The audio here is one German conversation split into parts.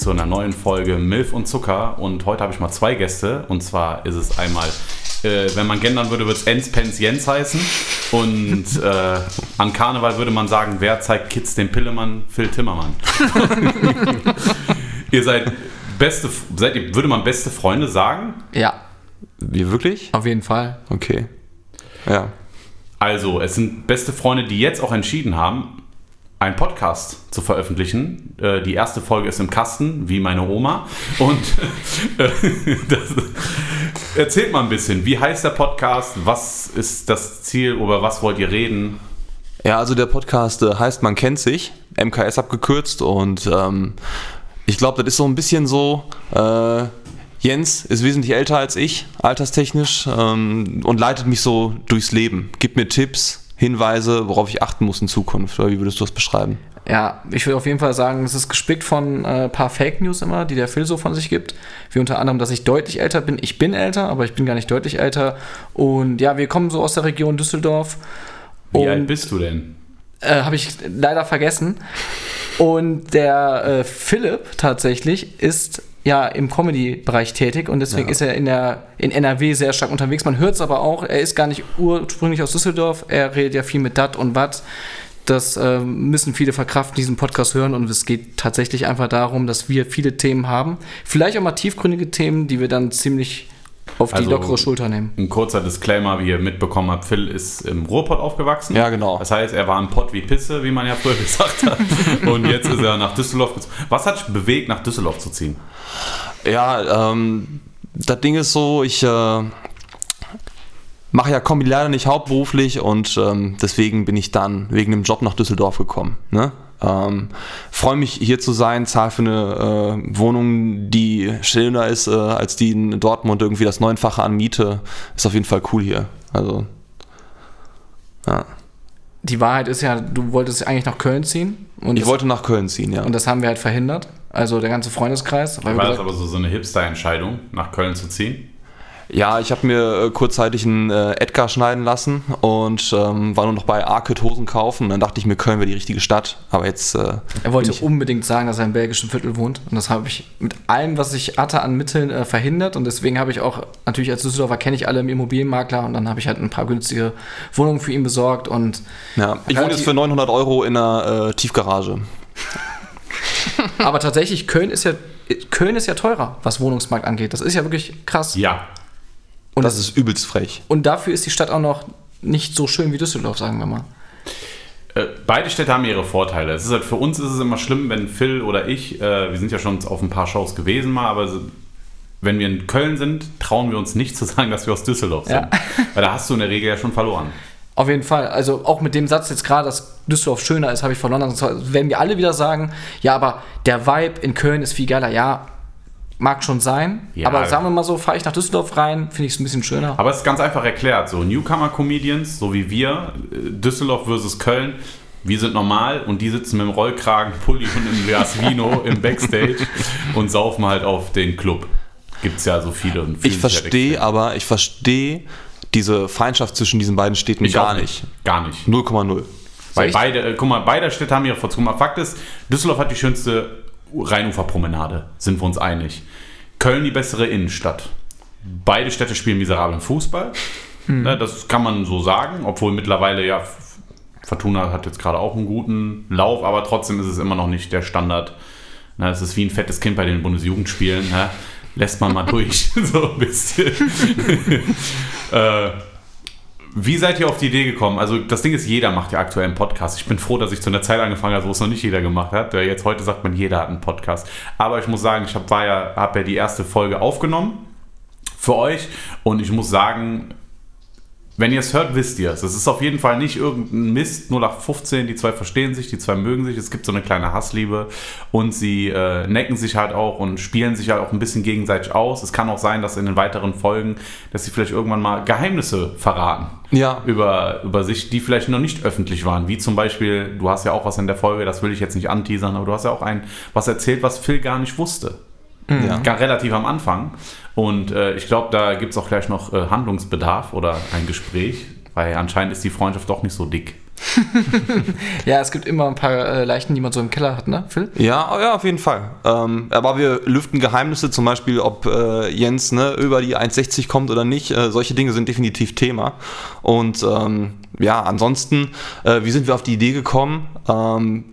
zu einer neuen Folge Milf und Zucker. Und heute habe ich mal zwei Gäste. Und zwar ist es einmal, äh, wenn man gendern würde, würde es Ens Pens Jens heißen. Und äh, an Karneval würde man sagen, wer zeigt Kids den Pillemann? Phil Timmermann. ihr seid beste, seid ihr, würde man beste Freunde sagen? Ja, Wie wirklich? auf jeden Fall. Okay. Ja. Also, es sind beste Freunde, die jetzt auch entschieden haben, einen Podcast zu veröffentlichen. Äh, die erste Folge ist im Kasten, wie meine Oma. Und äh, das, erzählt mal ein bisschen, wie heißt der Podcast? Was ist das Ziel? Über was wollt ihr reden? Ja, also der Podcast äh, heißt Man kennt sich, MKS abgekürzt und ähm, ich glaube, das ist so ein bisschen so, äh, Jens ist wesentlich älter als ich, alterstechnisch, ähm, und leitet mich so durchs Leben, gibt mir Tipps, Hinweise, worauf ich achten muss in Zukunft. Oder wie würdest du das beschreiben? Ja, ich würde auf jeden Fall sagen, es ist gespickt von ein äh, paar Fake News immer, die der Phil so von sich gibt. Wie unter anderem, dass ich deutlich älter bin. Ich bin älter, aber ich bin gar nicht deutlich älter. Und ja, wir kommen so aus der Region Düsseldorf. Wie Und- alt bist du denn? Äh, Habe ich leider vergessen. Und der äh, Philipp tatsächlich ist ja im Comedy-Bereich tätig und deswegen Ja. ist er in, der, in NRW sehr stark unterwegs. Man hört es aber auch, er ist gar nicht ursprünglich aus Düsseldorf, er redet ja viel mit Dat und Wat. Das äh, müssen viele verkraften, diesen Podcast hören und es geht tatsächlich einfach darum, dass wir viele Themen haben. Vielleicht auch mal tiefgründige Themen, die wir dann ziemlich auf die Also- lockere Schulter nehmen. Ein kurzer Disclaimer, wie ihr mitbekommen habt, Phil ist im Ruhrpott aufgewachsen. Ja, genau. Das heißt, er war ein Pott wie Pisse, wie man ja früher gesagt hat. Und jetzt ist er nach Düsseldorf gezogen. Was hat dich bewegt, nach Düsseldorf zu ziehen? Ja, ähm, das Ding ist so, ich äh, mache ja Kombi leider nicht hauptberuflich und ähm, deswegen bin ich dann wegen dem Job nach Düsseldorf gekommen. Ne? Ähm, Freue mich hier zu sein, zahle für eine äh, Wohnung, die schöner ist äh, als die in Dortmund, irgendwie das Neunfache an Miete. Ist auf jeden Fall cool hier. Also, ja. Die Wahrheit ist ja, du wolltest eigentlich nach Köln ziehen. Und Ich das- wollte nach Köln ziehen, ja. Und das haben wir halt verhindert. Also der ganze Freundeskreis. War das gesagt, aber so, so eine Hipster-Entscheidung, nach Köln zu ziehen? Ja, ich habe mir äh, kurzzeitig einen äh, Edgar schneiden lassen und ähm, war nur noch bei Arcade Hosen kaufen. Dann dachte ich mir, Köln wäre die richtige Stadt. Aber jetzt. Äh, er wollte unbedingt sagen, dass er im belgischen Viertel wohnt. Und das habe ich mit allem, was ich hatte an Mitteln, äh, verhindert. Und deswegen habe ich auch, natürlich als Düsseldorfer kenne ich alle Immobilienmakler. Und dann habe ich halt ein paar günstige Wohnungen für ihn besorgt. Und ja, ich wohne jetzt für 900 Euro in einer äh, Tiefgarage. aber tatsächlich, Köln ist ja. Köln ist ja teurer, was Wohnungsmarkt angeht. Das ist ja wirklich krass. Ja. Und, Das ist übelst frech. und dafür ist die Stadt auch noch nicht so schön wie Düsseldorf, sagen wir mal. Äh, beide Städte haben ihre Vorteile. Es ist halt, für uns ist es immer schlimm, wenn Phil oder ich, äh, wir sind ja schon auf ein paar Shows gewesen mal, aber so, wenn wir in Köln sind, trauen wir uns nicht zu sagen, dass wir aus Düsseldorf sind. Ja. Weil da hast du in der Regel ja schon verloren. Auf jeden Fall. Also auch mit dem Satz jetzt gerade, dass Düsseldorf schöner ist, habe ich verloren. Sonst werden wir alle wieder sagen, ja, aber der Vibe in Köln ist viel geiler. Ja, mag schon sein. Ja. aber sagen wir mal so, fahre ich nach Düsseldorf rein, finde ich es ein bisschen schöner. Aber es ist ganz einfach erklärt. So Newcomer-Comedians, so wie wir, äh, Düsseldorf versus Köln, wir sind normal und die sitzen mit dem Rollkragen, Pulli und einem Glas Vino im Backstage und saufen halt auf den Club. Gibt es ja so viele. Und fühlen Ich verstehe aber, ich verstehe diese Feindschaft zwischen diesen beiden Städten Ich gar nicht. Gar nicht. 0,0. Weil beide, äh, guck mal, beide Städte haben ihre Vorzüge. Fakt ist, Düsseldorf hat die schönste Rheinuferpromenade, sind wir uns einig. Köln die bessere Innenstadt. Beide Städte spielen miserablen Fußball. Ne, das kann man so sagen, obwohl mittlerweile ja Fortuna hat jetzt gerade auch einen guten Lauf, aber trotzdem ist es immer noch nicht der Standard. Ne, es ist wie ein fettes Kind bei den Bundesjugendspielen. Ne? Lässt man mal durch, so ein bisschen. äh, wie seid ihr auf die Idee gekommen? Also das Ding ist, jeder macht ja aktuell einen Podcast. Ich bin froh, dass ich zu einer Zeit angefangen habe, wo es noch nicht jeder gemacht hat. Weil Jetzt heute sagt man, jeder hat einen Podcast. Aber ich muss sagen, ich habe ja, hab ja die erste Folge aufgenommen für euch und ich muss sagen, wenn ihr es hört, wisst ihr es. Es ist auf jeden Fall nicht irgendein Mist, 0815, die zwei verstehen sich, die zwei mögen sich, es gibt so eine kleine Hassliebe und sie äh, necken sich halt auch und spielen sich halt auch ein bisschen gegenseitig aus. Es kann auch sein, dass in den weiteren Folgen, dass sie vielleicht irgendwann mal Geheimnisse verraten Ja, über, über sich, die vielleicht noch nicht öffentlich waren. Wie zum Beispiel, du hast ja auch was in der Folge, das will ich jetzt nicht anteasern, aber du hast ja auch ein, was erzählt, was Phil gar nicht wusste. Ja. Gar relativ am Anfang. Und äh, ich glaube, da gibt es auch gleich noch äh, Handlungsbedarf oder ein Gespräch, weil anscheinend ist die Freundschaft doch nicht so dick. Ja, es gibt immer ein paar äh, Leichen, die man so im Keller hat, ne, Phil? Ja, ja, auf jeden Fall. Ähm, aber wir lüften Geheimnisse, zum Beispiel, ob äh, Jens ne, über die 1,60 kommt oder nicht. Äh, solche Dinge sind definitiv Thema. Und ähm, ja, ansonsten, äh, wie sind wir auf die Idee gekommen? Ähm,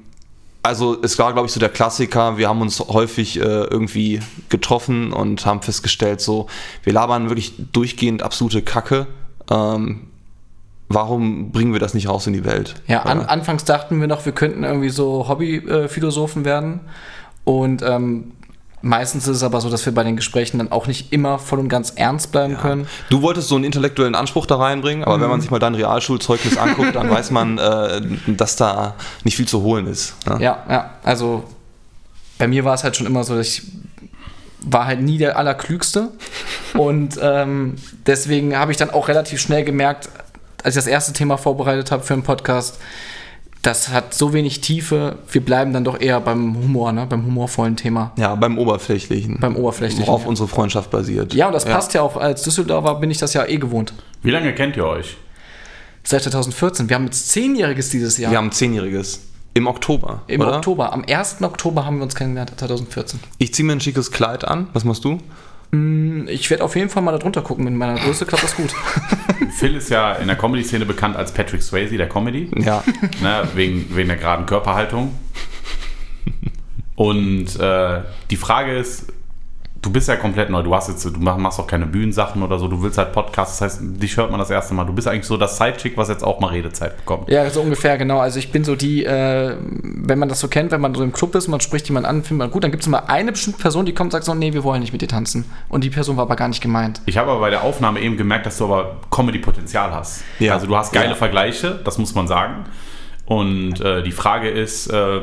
also es war, glaube ich, so der Klassiker. Wir haben uns häufig äh, irgendwie getroffen und haben festgestellt, so, wir labern wirklich durchgehend absolute Kacke. Ähm, warum bringen wir das nicht raus in die Welt? Ja, an, Äh, anfangs dachten wir noch, wir könnten irgendwie so Hobbyphilosophen werden. Und ähm, meistens ist es aber so, dass wir bei den Gesprächen dann auch nicht immer voll und ganz ernst bleiben können. Du wolltest so einen intellektuellen Anspruch da reinbringen, aber wenn man sich mal dein Realschulzeugnis anguckt, dann weiß man, äh, dass da nicht viel zu holen ist. ne? Ja, ja. Also bei mir war es halt schon immer so, dass ich war halt nie der Allerklügste. und ähm, deswegen habe ich dann auch relativ schnell gemerkt, als ich das erste Thema vorbereitet habe für einen Podcast, das hat so wenig Tiefe, wir bleiben dann doch eher beim Humor, ne? beim humorvollen Thema, Ja, beim Oberflächlichen. beim Oberflächlichen. Worauf unsere Freundschaft basiert. Ja, und das passt ja auch, als Düsseldorfer bin ich das ja eh gewohnt. Wie lange kennt ihr euch? Seit 2014. Wir haben jetzt Zehnjähriges dieses Jahr. Wir haben Zehnjähriges. Im Oktober. Im oder? Oktober. Am 1. Oktober haben wir uns kennengelernt, 2014. Ich ziehe mir ein schickes Kleid an. Was machst du? Ich werde auf jeden Fall mal da drunter gucken. Mit meiner Größe klappt das gut. Phil ist ja in der Comedy-Szene bekannt als Patrick Swayze der Comedy, Ja. ne, wegen, wegen der geraden Körperhaltung. Und äh, die Frage ist, du bist ja komplett neu, du hast jetzt, du mach- machst auch keine Bühnensachen oder so, du willst halt Podcasts, das heißt, dich hört man das erste Mal. Du bist eigentlich so das Sidechick, was jetzt auch mal Redezeit bekommt. Ja, so ungefähr, genau. Also ich bin so die, äh, wenn man das so kennt, wenn man so im Club ist, man spricht jemanden an, findet man gut, dann gibt es immer eine bestimmte Person, die kommt und sagt so, nee, wir wollen nicht mit dir tanzen. Und die Person war aber gar nicht gemeint. Ich habe aber bei der Aufnahme eben gemerkt, dass du aber Comedy-Potenzial hast. Ja. Also du hast geile Ja. Vergleiche, das muss man sagen. Und äh, die Frage ist, äh,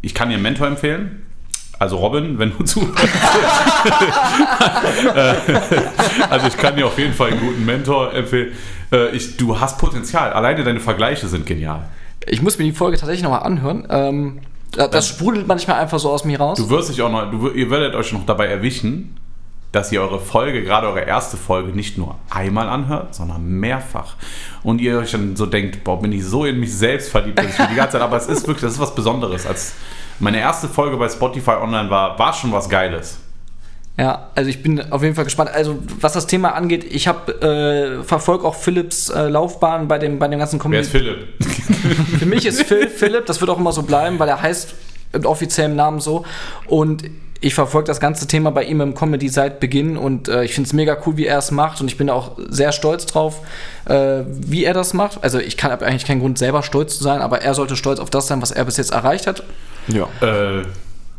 ich kann dir einen Mentor empfehlen. Also Robin, wenn du zuhörst. Äh, also ich kann dir auf jeden Fall einen guten Mentor empfehlen. Äh, ich, du hast Potenzial. Alleine deine Vergleiche sind genial. Ich muss mir die Folge tatsächlich nochmal anhören. Ähm, da- das sprudelt manchmal einfach so aus mir raus. Du wirst dich auch noch, du, ihr werdet euch noch dabei erwischen, dass ihr eure Folge, gerade eure erste Folge, nicht nur einmal anhört, sondern mehrfach. Und ihr euch dann so denkt, boah, bin ich so in mich selbst verliebt, dass ich mir die ganze Zeit, aber es ist wirklich, das ist was Besonderes. Als meine erste Folge bei Spotify online war, war schon was Geiles. Ja, also ich bin auf jeden Fall gespannt. Also was das Thema angeht, ich habe äh, verfolge auch Philips äh, Laufbahn bei dem bei dem ganzen Wer ist Comedy. Philipp? Für mich ist Phil Philipp, das wird auch immer so bleiben, weil er heißt im offiziellen Namen so. Und ich verfolge das ganze Thema bei ihm im Comedy seit Beginn und äh, ich finde es mega cool, wie er es macht und ich bin auch sehr stolz drauf, äh, wie er das macht. Also ich kann hab eigentlich keinen Grund selber stolz zu sein, aber er sollte stolz auf das sein, was er bis jetzt erreicht hat. Ja. Äh,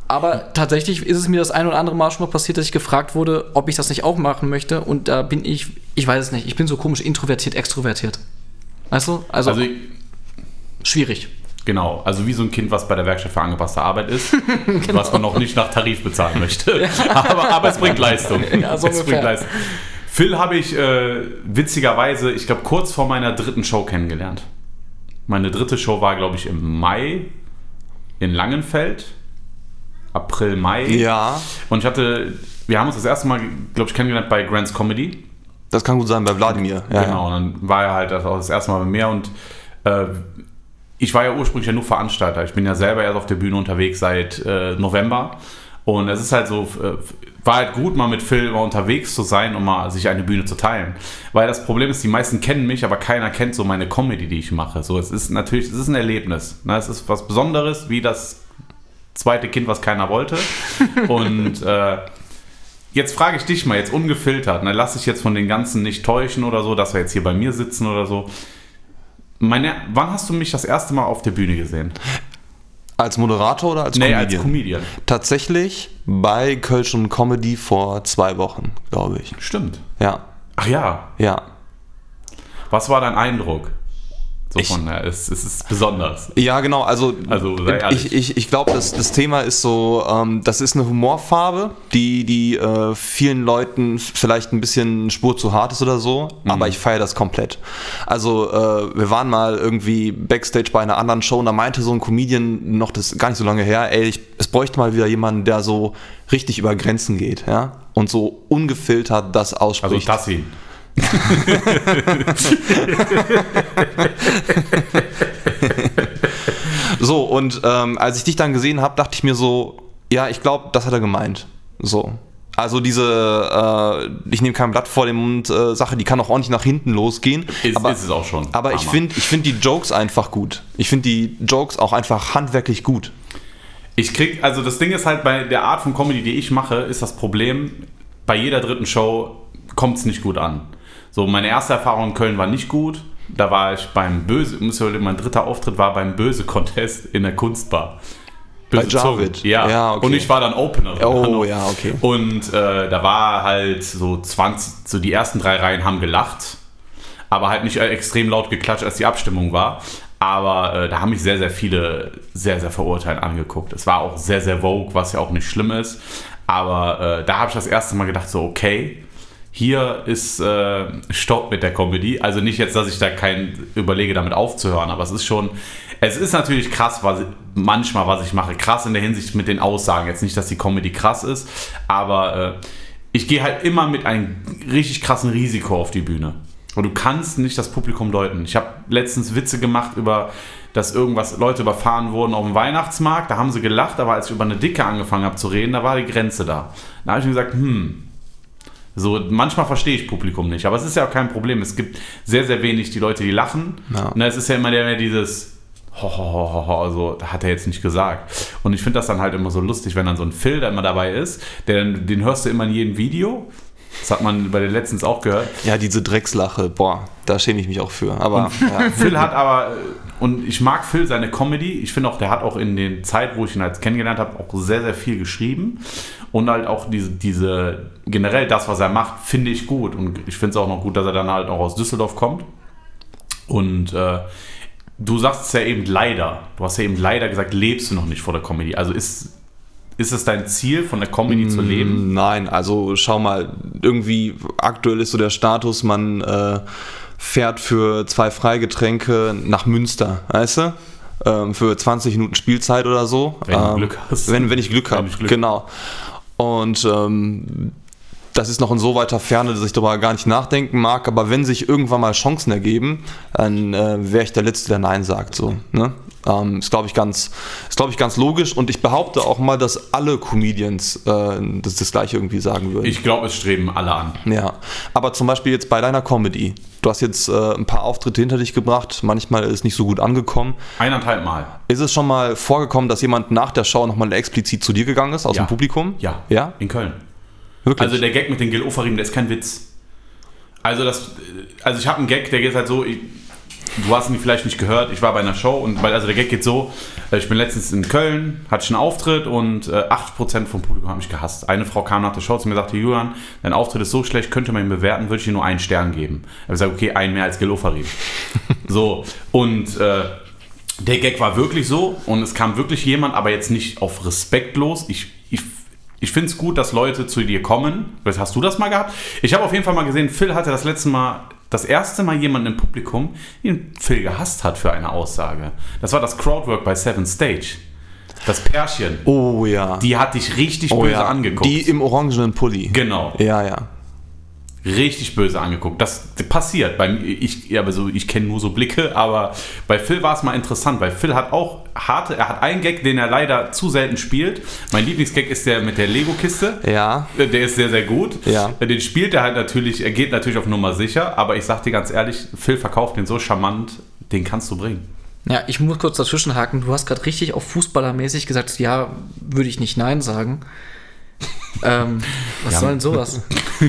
Aber tatsächlich ist es mir das ein oder andere Mal schon mal passiert, dass ich gefragt wurde, ob ich das nicht auch machen möchte. Und da bin ich, ich weiß es nicht, ich bin so komisch introvertiert, extrovertiert. Weißt du? Also, also schwierig. Genau, also wie so ein Kind, was bei der Werkstatt für angepasste Arbeit ist, was man noch nicht nach Tarif bezahlen möchte. aber, aber es bringt Leistung. Ja, so es ungefähr. bringt Leistung. Phil habe ich äh, witzigerweise, ich glaube, kurz vor meiner dritten Show kennengelernt. Meine dritte Show war, glaube ich, im Mai in Langenfeld. April, Mai. Ja, Und ich hatte, wir haben uns das erste Mal, glaube ich, kennengelernt bei Grants Comedy. das kann gut sein bei Wladimir. Ja, Genau, und dann war er halt das auch das erste Mal bei mir und äh, ich war ja ursprünglich ja nur Veranstalter. Ich bin ja selber erst auf der Bühne unterwegs seit äh, November. Und es ist halt so, war halt gut, mal mit Phil mal unterwegs zu sein und mal sich eine Bühne zu teilen. Weil das Problem ist, die meisten kennen mich, aber keiner kennt so meine Comedy, die ich mache. So, es ist natürlich, es ist ein Erlebnis. Ne? Es ist was Besonderes, wie das zweite Kind, was keiner wollte. Und äh, Jetzt frage ich dich mal, jetzt ungefiltert, ne, lass dich jetzt von den ganzen nicht täuschen oder so, dass wir jetzt hier bei mir sitzen oder so. Meine, wann hast du mich das erste Mal auf der Bühne gesehen? Als Moderator oder als nee, Comedian? als Comedian. Tatsächlich bei Kölsch und Comedy vor zwei Wochen, glaube ich. Stimmt. Ja, Ach ja, ja. was war dein Eindruck? So Ich- von, ja, es, es ist besonders. Ja, genau. Also, Also, ich, ich, ich glaube, das, das Thema ist so, ähm, das ist eine Humorfarbe, die, die äh, vielen Leuten vielleicht ein bisschen Spur zu hart ist oder so, Mhm. aber ich feiere das komplett. Also, äh, wir waren mal irgendwie Backstage bei einer anderen Show und da meinte so ein Comedian noch das gar nicht so lange her, ey, ich, es bräuchte mal wieder jemanden, der so richtig über Grenzen geht, ja, und so ungefiltert das Also ausspricht. So, und ähm, als ich dich dann gesehen habe, dachte ich mir so, ja, ich glaube, das hat er gemeint. So. Also diese, äh, ich nehme kein Blatt vor den Mund äh, Sache, die kann auch ordentlich nach hinten losgehen. Ist, aber, ist es auch schon. aber ich Hammer. finde ich find die Jokes einfach gut. Ich finde die Jokes auch einfach handwerklich gut. Ich krieg, also das Ding ist halt bei der Art von Comedy, die ich mache, ist das Problem, bei jeder dritten Show kommt es nicht gut an. So, meine erste Erfahrung in Köln war nicht gut. Da war ich beim Böse, muss ich mein dritter Auftritt war beim Böse-Contest in der Kunstbar. Bei Böse Zungen. Javid? Ja, Ja, okay. und ich war dann Opener. Oh, ja, okay. Und äh, da war halt so 20, so die ersten drei Reihen haben gelacht, aber halt nicht extrem laut geklatscht, als die Abstimmung war. Aber äh, da haben mich sehr, sehr viele sehr, sehr verurteilt angeguckt. Es war auch sehr, sehr vogue, was ja auch nicht schlimm ist. Aber äh, da habe ich das erste Mal gedacht, so, okay, hier ist äh, Stopp mit der Comedy. Also nicht jetzt, dass ich da kein überlege, damit aufzuhören, aber es ist schon, es ist natürlich krass, was manchmal, was ich mache. Krass in der Hinsicht mit den Aussagen. Jetzt nicht, dass die Comedy krass ist, aber äh, ich gehe halt immer mit einem richtig krassen Risiko auf die Bühne. Und du kannst nicht das Publikum deuten. Ich habe letztens Witze gemacht über, dass irgendwas Leute überfahren wurden auf dem Weihnachtsmarkt. Da haben sie gelacht, aber als ich über eine Dicke angefangen habe zu reden, da war die Grenze da. Da habe ich mir gesagt, hm, so, manchmal verstehe ich Publikum nicht, aber es ist ja auch kein Problem. Es gibt sehr, sehr wenig die Leute, die lachen. Ja. Und es ist ja immer der, der dieses ho, ho, ho, ho, also hat er jetzt nicht gesagt. Und ich finde das dann halt immer so lustig, wenn dann so ein Phil da immer dabei ist, der, den hörst du immer in jedem Video. Das hat man bei den letztens auch gehört. Ja, diese Dreckslache, boah, da schäme ich mich auch für. Aber ja. Phil hat aber, und ich mag Phil seine Comedy. Ich finde auch, der hat auch in der Zeit, wo ich ihn halt kennengelernt habe, auch sehr, sehr viel geschrieben. Und halt auch diese, diese generell das, was er macht, finde ich gut. Und ich finde es auch noch gut, dass er dann halt auch aus Düsseldorf kommt. Und äh, du sagst es ja eben leider. Du hast ja eben leider gesagt, lebst du noch nicht vor der Comedy. Also ist, ist es dein Ziel, von der Comedy zu leben? Nein, also schau mal, irgendwie aktuell ist so der Status, man äh, fährt für zwei Freigetränke nach Münster, weißt du? Ähm, für 20 Minuten Spielzeit oder so. Wenn du ähm, Glück hast. Wenn, wenn ich Glück habe, genau. Und ähm, das ist noch in so weiter Ferne, dass ich darüber gar nicht nachdenken mag. Aber wenn sich irgendwann mal Chancen ergeben, dann äh, wäre ich der Letzte, der Nein sagt. So, ne? Ähm, ist, glaube ich, ganz, ist, glaube ich, ganz logisch. Und ich behaupte auch mal, dass alle Comedians äh, das, das Gleiche irgendwie sagen würden. Ich glaube, es streben alle an. Ja, aber zum Beispiel jetzt bei deiner Comedy. Du hast jetzt äh, ein paar Auftritte hinter dich gebracht. Manchmal ist es nicht so gut angekommen. Eineinhalb Mal. Ist es schon mal vorgekommen, dass jemand nach der Show nochmal explizit zu dir gegangen ist aus Ja. dem Publikum? Ja. Ja? In Köln. Wirklich? Also der Gag mit den Gil Ofarim, der ist kein Witz. Also das, also ich habe einen Gag, der geht halt so, ich, du hast ihn vielleicht nicht gehört, ich war bei einer Show und weil, also der Gag geht so, äh, ich bin letztens in Köln, hatte ich einen Auftritt und äh, 80% vom Publikum haben mich gehasst. Eine Frau kam nach der Show zu mir und sagte, Julian, dein Auftritt ist so schlecht, könnte man ihn bewerten, würde ich dir nur einen Stern geben. Ich habe gesagt, okay, einen mehr als Gil Ofarim. so, und äh, der Gag war wirklich so und es kam wirklich jemand, aber jetzt nicht auf respektlos. Ich, ich, finde es gut, dass Leute zu dir kommen. Hast du das mal gehabt? Ich habe auf jeden Fall mal gesehen, Phil hatte das letzte Mal, das erste Mal jemanden im Publikum, den Phil gehasst hat für eine Aussage. Das war das Crowdwork bei Seven Stage. Das Pärchen. oh ja. Die hat dich richtig oh, böse ja. angeguckt. Die im orangenen Pulli. genau. Ja, ja. Richtig böse angeguckt. Das passiert. Bei mir, ich, ja, aber so, ich kenne nur so Blicke, aber bei Phil war es mal interessant, weil Phil hat auch harte, er hat einen Gag, den er leider zu selten spielt. Mein Lieblingsgag ist der mit der Lego-Kiste. Ja. Äh, Der ist sehr, sehr gut. Ja. Äh, Den spielt er halt natürlich, er geht natürlich auf Nummer sicher, aber ich sag dir ganz ehrlich, Phil verkauft den so charmant, den kannst du bringen. Ja, ich muss kurz dazwischenhaken. Du hast gerade richtig auf Fußballermäßig gesagt, ja, würde ich nicht Nein sagen. Ähm, was Ja. soll denn sowas?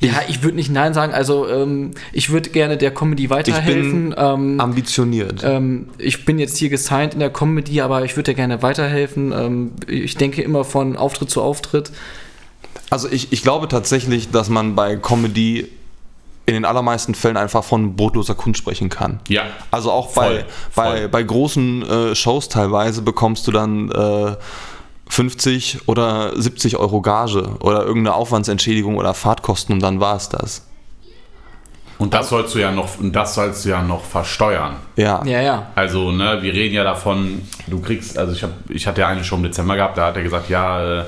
ja, ich würde nicht Nein sagen. Also, ähm, ich würde gerne der Comedy weiterhelfen. ähm, Ambitioniert. ähm, ich bin jetzt hier gesigned in der Comedy, aber ich würde dir gerne weiterhelfen. Ähm, ich denke immer von Auftritt zu Auftritt. Also ich, ich glaube tatsächlich, dass man bei Comedy in den allermeisten Fällen einfach von brotloser Kunst sprechen kann. Ja. Also auch Voll, bei, voll. bei, bei großen äh, Shows teilweise bekommst du dann äh, 50 oder 70 Euro Gage oder irgendeine Aufwandsentschädigung oder Fahrtkosten und dann war es das. Und das sollst du ja noch, und das sollst du ja noch versteuern. Ja. Ja, ja. Also, ne, wir reden ja davon, du kriegst, also ich, hab, ich hatte ja eine schon im Dezember gehabt, da hat er gesagt, ja, äh,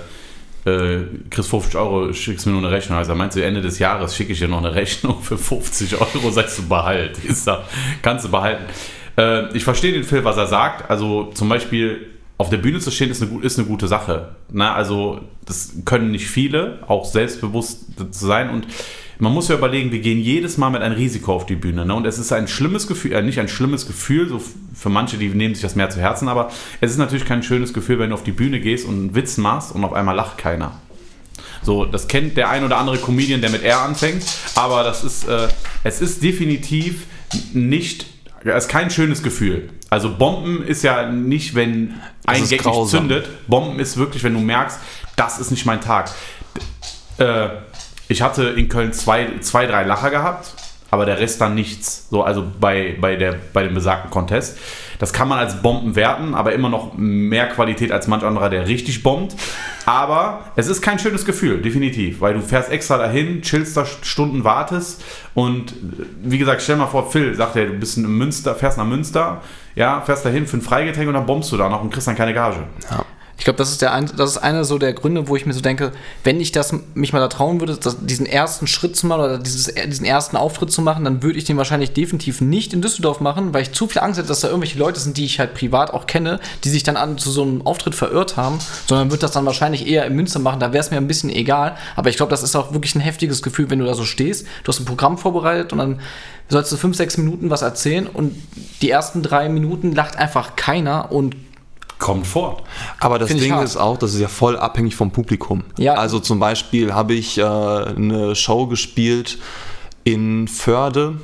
äh, kriegst 50 Euro, schickst mir nur eine Rechnung. Also meinst du, Ende des Jahres schicke ich dir noch eine Rechnung für 50 Euro, sagst du, behalt. Ist da, kannst du behalten. Äh, ich verstehe den Phil, was er sagt. Also zum Beispiel auf der Bühne zu stehen ist eine, ist eine gute Sache. Na, also das können nicht viele, auch selbstbewusst zu sein. Und man muss ja überlegen, wir gehen jedes Mal mit einem Risiko auf die Bühne. Ne? Und es ist ein schlimmes Gefühl, äh, nicht ein schlimmes Gefühl, so für manche, die nehmen sich das mehr zu Herzen, aber es ist natürlich kein schönes Gefühl, wenn du auf die Bühne gehst und einen Witz machst und auf einmal lacht keiner. So, das kennt der ein oder andere Comedian, der mit R anfängt, aber das ist, äh, es ist definitiv nicht, es ist kein schönes Gefühl. Also Bomben ist ja nicht, wenn ein ist Gag nicht zündet. Bomben ist wirklich, wenn du merkst, das ist nicht mein Tag. Äh, ich hatte in Köln zwei, zwei, drei Lacher gehabt, aber der Rest dann nichts. So, also bei, bei, der, bei dem besagten Contest. Das kann man als Bomben werten, aber immer noch mehr Qualität als manch anderer, der richtig bombt. Aber es ist kein schönes Gefühl, definitiv, weil du fährst extra dahin, chillst da Stunden, wartest und äh, wie gesagt, stell mal vor, Phil sagt er, du bist in Münster, fährst nach Münster, ja, fährst dahin für ein Freigetränk und dann bombst du da noch und kriegst dann keine Gage. Ich glaube, das ist der ein, das ist einer so der Gründe, wo ich mir so denke, wenn ich das mich mal da trauen würde, das, diesen ersten Schritt zu machen oder dieses, diesen ersten Auftritt zu machen, dann würde ich den wahrscheinlich definitiv nicht in Düsseldorf machen, weil ich zu viel Angst hätte, dass da irgendwelche Leute sind, die ich halt privat auch kenne, die sich dann an zu so einem Auftritt verirrt haben, sondern würde das dann wahrscheinlich eher in Münster machen. Da wäre es mir ein bisschen egal. Aber ich glaube, das ist auch wirklich ein heftiges Gefühl, wenn du da so stehst. Du hast ein Programm vorbereitet und dann sollst du fünf, sechs Minuten was erzählen und die ersten drei Minuten lacht einfach keiner und Kommt vor. Aber das Ding ist auch, das ist ja voll abhängig vom Publikum. Ja. Also zum Beispiel habe ich äh, eine Show gespielt in Förde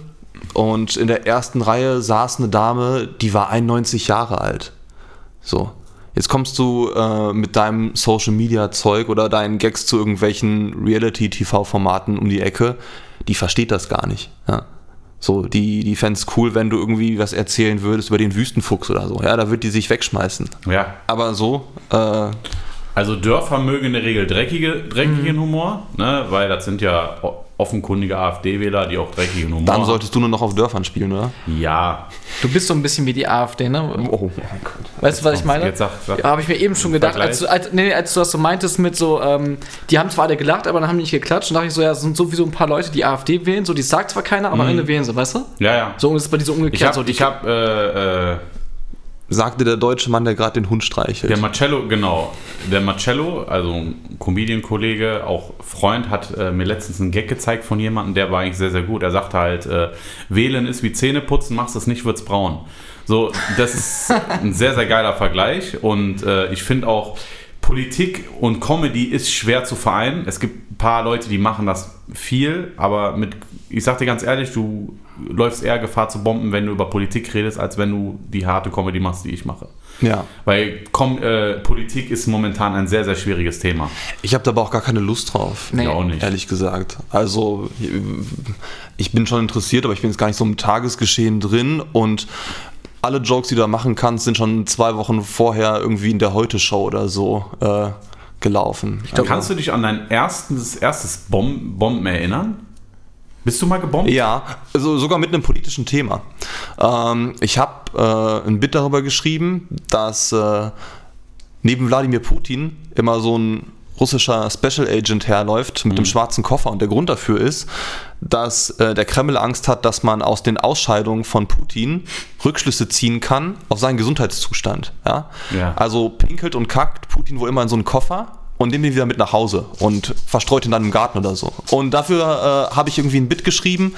und in der ersten Reihe saß eine Dame, die war 91 Jahre alt. So. Jetzt kommst du äh, mit deinem Social Media Zeug oder deinen Gags zu irgendwelchen Reality-TV-Formaten um die Ecke, die versteht das gar nicht. Ja. So, die, die fände es cool, wenn du irgendwie was erzählen würdest über den Wüstenfuchs oder so. Ja, da wird die sich wegschmeißen. Ja, Aber so, äh, Also Dörfer mögen in der Regel dreckige, dreckigen Humor, ne? weil das sind ja offenkundige AfD-Wähler, die auch dreckigen Humor dann solltest du nur noch auf Dörfern spielen, oder? Ja. du bist so ein bisschen wie die AfD, ne? Oh, Weißt du, was ich meine? Jetzt sag, sag. Ja, habe ich mir eben schon gedacht, als du, als, nee, als du das so meintest mit so, ähm, die haben zwar alle gelacht, aber dann haben die nicht geklatscht. Und dachte ich so, ja, es sind sowieso ein paar Leute, die AfD wählen, so, die sagt zwar keiner, aber am Ende wählen sie, weißt du? Ja, ja. So ist es bei dieser Ich umgekehrt. so, habe, die- ich hab, äh, äh, sagte der deutsche Mann, der gerade den Hund streichelt. der Marcello, genau, der Marcello, also ein Comedian-Kollege, auch Freund, hat äh, mir letztens einen Gag gezeigt von jemandem, der war eigentlich sehr, sehr gut. Er sagte halt, äh, wählen ist wie Zähneputzen, machst es nicht, wird's braun. So, das ist ein sehr, sehr geiler Vergleich und äh, ich finde auch, Politik und Comedy ist schwer zu vereinen. Es gibt ein paar Leute, die machen das viel, aber mit, ich sag dir ganz ehrlich, du läufst eher Gefahr zu bomben, wenn du über Politik redest, als wenn du die harte Comedy machst, die ich mache. Ja. Weil Com äh, Politik ist momentan ein sehr, sehr schwieriges Thema. Ich habe da aber auch gar keine Lust drauf. Nee. Ich auch nicht. Ehrlich gesagt. Also, ich bin schon interessiert, aber ich bin jetzt gar nicht so im Tagesgeschehen drin und alle Jokes, die du da machen kannst, sind schon zwei Wochen vorher irgendwie in der Heute-Show oder so äh, gelaufen. Also, Kannst du dich an dein erstes, erstes Bomben, Bomben erinnern? Bist du mal gebombt? Ja, also sogar mit einem politischen Thema. Ähm, ich habe äh, ein Bit darüber geschrieben, dass äh, neben Wladimir Putin immer so ein russischer Special Agent herläuft mit dem schwarzen Koffer. Und der Grund dafür ist, dass äh, der Kreml Angst hat, dass man aus den Ausscheidungen von Putin Rückschlüsse ziehen kann auf seinen Gesundheitszustand. Ja? Ja. Also pinkelt und kackt Putin wohl immer in so einen Koffer und nimmt ihn wieder mit nach Hause und verstreut ihn dann im Garten oder so. Und dafür äh, habe ich irgendwie ein Bit geschrieben,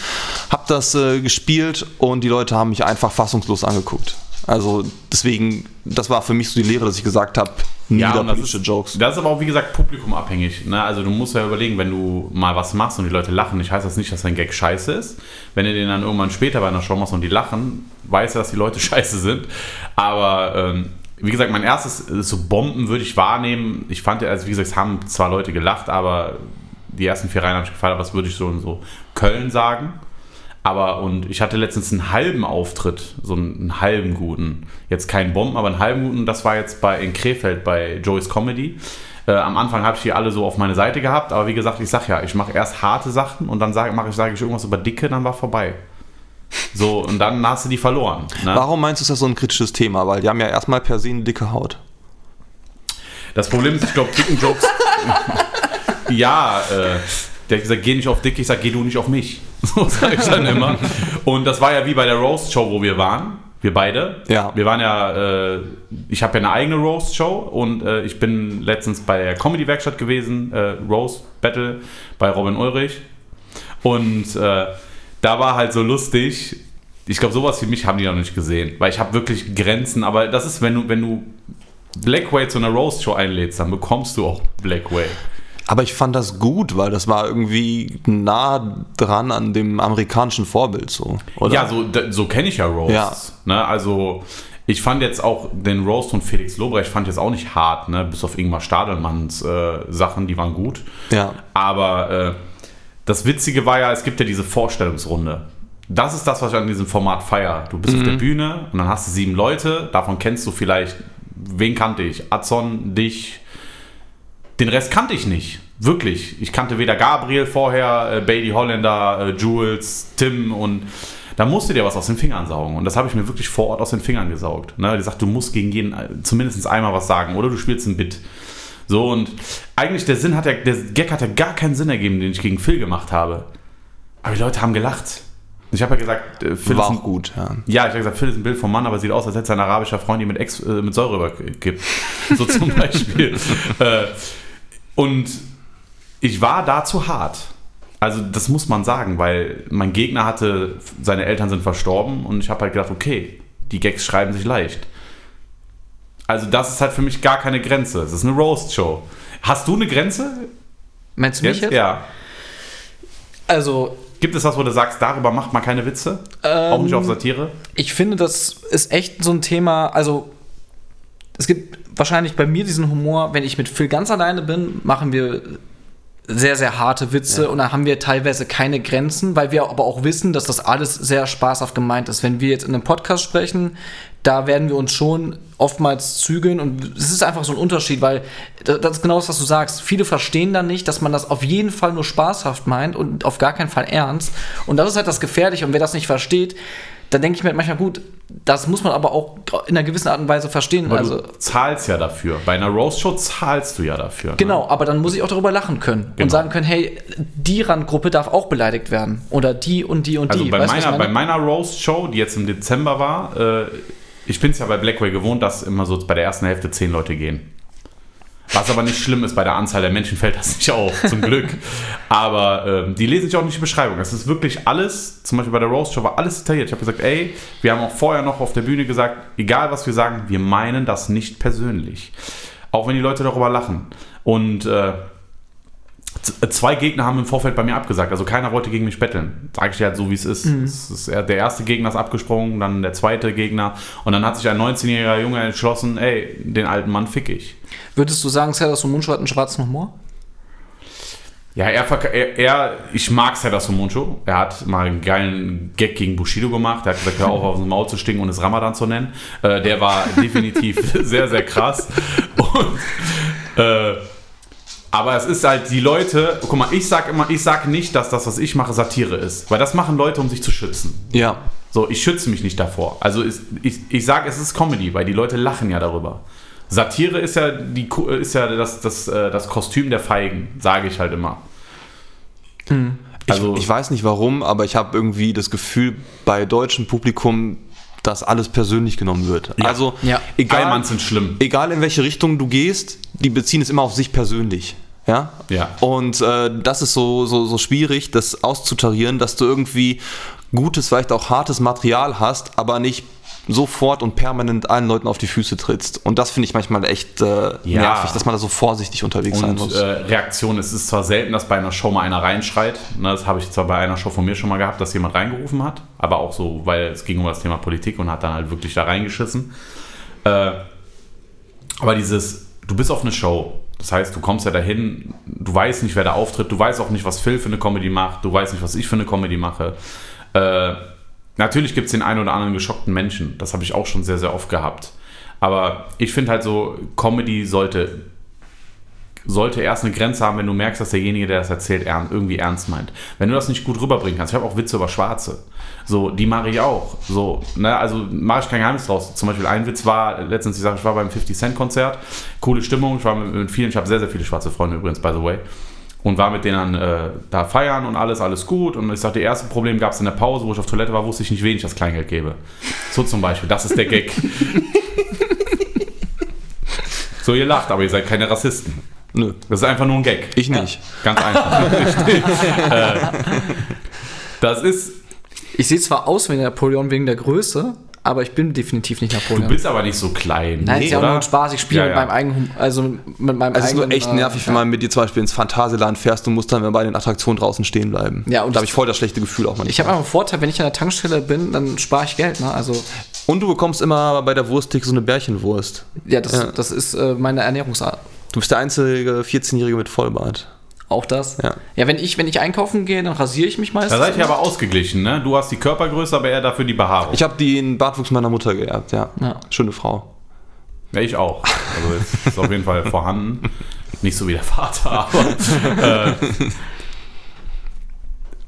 habe das äh, gespielt und die Leute haben mich einfach fassungslos angeguckt. Also deswegen, das war für mich so die Lehre, dass ich gesagt habe, nie und das ist, Jokes. Das ist aber auch, wie gesagt, publikumabhängig. Ne? Also du musst ja überlegen, wenn du mal was machst und die Leute lachen, nicht heißt das nicht, dass dein Gag scheiße ist. Wenn du den dann irgendwann später bei einer Show machst und die lachen, weißt du, dass die Leute scheiße sind. Aber ähm, wie gesagt, mein erstes äh, so Bomben würde ich wahrnehmen. Ich fand, also wie gesagt, es haben zwar Leute gelacht, aber die ersten vier Reihen habe ich gefallen, aber das würde ich so in so Köln sagen. Aber und ich hatte letztens einen halben Auftritt, so einen, halben guten. Jetzt keinen Bomben, aber einen halben guten. Das war jetzt bei in Krefeld bei Joey's Comedy. Äh, am Anfang habe ich die alle so auf meine Seite gehabt, aber wie gesagt, ich sag ja, ich mache erst harte Sachen und dann sage sage ich irgendwas über Dicke, dann war vorbei. So, und dann hast du die verloren. Ne? Warum meinst du, ist das so ein kritisches Thema? Weil die haben ja erstmal per se eine dicke Haut. Das Problem ist, ich glaube, dicken Jokes. ja, äh, der hat gesagt, geh nicht auf Dick, ich sag, geh du nicht auf mich. So sage ich dann immer. Und das war ja wie bei der Roast Show, wo wir waren. Wir beide. Ja. Wir waren ja, äh, ich habe ja eine eigene Roast-Show und äh, ich bin letztens bei der Comedy-Werkstatt gewesen, äh, Roast Battle bei Robin Ulrich. Und äh, da war halt so lustig. Ich glaube, sowas wie mich haben die noch nicht gesehen, weil ich habe wirklich Grenzen. Aber das ist, wenn du, wenn du Blackway zu einer Roast-Show einlädst, dann bekommst du auch Blackway. Aber ich fand das gut, weil das war irgendwie nah dran an dem amerikanischen Vorbild so. Oder? Ja, so, so kenne ich ja Roasts. Ne? Also ich fand jetzt auch den Roast von Felix Lobrecht fand ich jetzt auch nicht hart, ne? bis auf Ingmar Stadelmanns äh, Sachen, die waren gut. Ja. Aber äh, das Witzige war ja, es gibt ja diese Vorstellungsrunde. Das ist das, was ich an diesem Format feier. Du bist auf der Bühne und dann hast du sieben Leute, davon kennst du vielleicht, wen kannte ich? Azon, dich, den Rest kannte ich nicht. Wirklich. Ich kannte weder Gabriel vorher, äh, Bailey Holländer, äh, Jules, Tim und da musst du dir was aus den Fingern saugen. Und das habe ich mir wirklich vor Ort aus den Fingern gesaugt. Ne? Die sagt, du musst gegen jeden äh, zumindest einmal was sagen oder du spielst ein Bit. So und eigentlich der Sinn hat ja, der Gag hat ja gar keinen Sinn ergeben, den ich gegen Phil gemacht habe. Aber die Leute haben gelacht. Ich habe ja gesagt, äh, Phil War ist ein auch gut, ja. ja, ich habe gesagt, Phil ist ein Bild vom Mann, aber sieht aus, als hätte sein arabischer Freund ihn mit, Ex, äh, mit Säure überkippt. So zum Beispiel. äh, und ich war da zu hart. Also das muss man sagen, weil mein Gegner hatte, seine Eltern sind verstorben und ich habe halt gedacht, okay, die Gags schreiben sich leicht. Also das ist halt für mich gar keine Grenze. Es ist eine Roast-Show. Hast du eine Grenze? Meinst du mich jetzt? Ja. Also, Gibt es was, wo du sagst, darüber macht man keine Witze? Auch nicht auf Satire? ich finde, das ist echt so ein Thema. Also, es gibt wahrscheinlich bei mir diesen Humor, wenn ich mit Phil ganz alleine bin, machen wir sehr, sehr harte Witze und da haben wir teilweise keine Grenzen, weil wir aber auch wissen, dass das alles sehr spaßhaft gemeint ist. Wenn wir jetzt in einem Podcast sprechen, da werden wir uns schon oftmals zügeln und es ist einfach so ein Unterschied, weil da- das ist genau das, was du sagst. Viele verstehen dann nicht, dass man das auf jeden Fall nur spaßhaft meint und auf gar keinen Fall ernst. Und das ist halt das Gefährliche und wer das nicht versteht, dann denke ich mir halt manchmal, gut, das muss man aber auch in einer gewissen Art und Weise verstehen. Aber also, du zahlst ja dafür. Bei einer Roast-Show zahlst du ja dafür. Ne? Genau, aber dann muss ich auch darüber lachen können und Genau. sagen können, hey, die Randgruppe darf auch beleidigt werden. Oder die und die und Also die. bei Weißt meiner, meine? meiner Roast-Show, die jetzt im Dezember war, äh, ich bin es ja bei Blackway gewohnt, dass immer so bei der ersten Hälfte zehn Leute gehen. Was aber nicht schlimm ist, bei der Anzahl der Menschen fällt das nicht auf, zum Glück. Aber ähm, die lesen sich auch nicht die Beschreibung. Das ist wirklich alles, zum Beispiel bei der Roast-Show war alles detailliert. Ich habe gesagt, ey, wir haben auch vorher noch auf der Bühne gesagt, egal was wir sagen, wir meinen das nicht persönlich. Auch wenn die Leute darüber lachen. Und äh, Zwei Gegner haben im Vorfeld bei mir abgesagt, also keiner wollte gegen mich betteln. Sag ich dir halt so, wie es ist. Es ist der erste Gegner ist abgesprungen, dann der zweite Gegner und dann hat sich ein 19-jähriger Junge entschlossen, ey, den alten Mann fick ich. Würdest du sagen, Serdar Somuncu hat einen schwarzen Humor? Ja, er, er, er ich mag Serdar Somuncu. Er hat mal einen geilen Gag gegen Bushido gemacht. Er hat gesagt, hör auf, auf dem Maul zu stinken und es Ramadan zu nennen. Äh, der war definitiv sehr, sehr krass. Und, äh, aber es ist halt die Leute, guck mal, ich sag immer, ich sag nicht, dass das, was ich mache, Satire ist. Weil das machen Leute, um sich zu schützen. Ja. So, ich schütze mich nicht davor. Also ist, ich, ich sage, es ist Comedy, weil die Leute lachen ja darüber. Satire ist ja, die, ist ja das, das, äh, das Kostüm der Feigen, sage ich halt immer. Also- ich, ich weiß nicht warum, aber ich habe irgendwie das Gefühl, bei deutschem Publikum, dass alles persönlich genommen wird. Ja. Also, Ja. egal, Allmanns sind schlimm. egal in welche Richtung du gehst, die beziehen es immer auf sich persönlich. Ja? Ja. Und äh, das ist so, so, so schwierig, das auszutarieren, dass du irgendwie gutes, vielleicht auch hartes Material hast, aber nicht sofort und permanent allen Leuten auf die Füße trittst. Und das finde ich manchmal echt äh, nervig, dass man da so vorsichtig unterwegs sein Und muss. äh, Reaktion, es ist zwar selten, dass bei einer Show mal einer reinschreit. Ne, das habe ich zwar bei einer Show von mir schon mal gehabt, dass jemand reingerufen hat, aber auch so, weil es ging um das Thema Politik und hat dann halt wirklich da reingeschissen. Äh, aber dieses, du bist auf eine Show. Das heißt, du kommst ja dahin, du weißt nicht, wer da auftritt, du weißt auch nicht, was Phil für eine Comedy macht, du weißt nicht, was ich für eine Comedy mache. Äh, natürlich gibt es den einen oder anderen geschockten Menschen. Das habe ich auch schon sehr, sehr oft gehabt. Aber ich finde halt so, Comedy sollte sollte erst eine Grenze haben, wenn du merkst, dass derjenige, der das erzählt, irgendwie ernst meint. Wenn du das nicht gut rüberbringen kannst, ich habe auch Witze über Schwarze. So, die mache ich auch. So, ne, also mache ich kein Geheimnis draus. Zum Beispiel ein Witz war, letztens, ich sage, ich war beim 50 Cent Konzert, coole Stimmung, ich war mit, mit vielen, ich habe sehr, sehr viele schwarze Freunde übrigens, by the way. Und war mit denen äh, da feiern und alles, alles gut. Und ich sagte, das erste Problem gab es in der Pause, wo ich auf Toilette war, wusste ich nicht, wen ich das Kleingeld gebe. So zum Beispiel, das ist der Gag. so, ihr lacht, aber ihr seid keine Rassisten. Nö. Das ist einfach nur ein Gag. Ich nicht. Ganz einfach. Äh, das ist, Ich sehe zwar aus wie Napoleon wegen der Größe, aber ich bin definitiv nicht du Napoleon. bist aber nicht so klein. Nein, ist ja auch nur ein Spaß. Ich spiele Ja, mit ja. meinem eigenen, also mit meinem Also es ist eigenen. nur echt äh, nervig, wenn man mit dir zum Beispiel ins Phantasialand fährst und musst dann bei den Attraktionen draußen stehen bleiben. Ja, und da habe ich voll das schlechte Gefühl auch manchmal. Ich habe einfach einen Vorteil, wenn ich an der Tankstelle bin, dann spare ich Geld. Ne? Also, und du bekommst immer bei der Wursttheke so eine Bärchenwurst. ja, das, Ja. das ist äh, meine Ernährungsart. Du bist der einzige 14-Jährige mit Vollbart. Auch das. Ja. ja, wenn ich, wenn ich einkaufen gehe, dann rasiere ich mich meistens. Da seid ihr aber ausgeglichen, ne? Du hast die Körpergröße, aber er dafür die Behaarung. Ich habe den Bartwuchs meiner Mutter geerbt, ja. Ja. Schöne Frau. Ja, ich auch. Also es ist auf jeden Fall vorhanden. Nicht so wie der Vater, aber. Äh,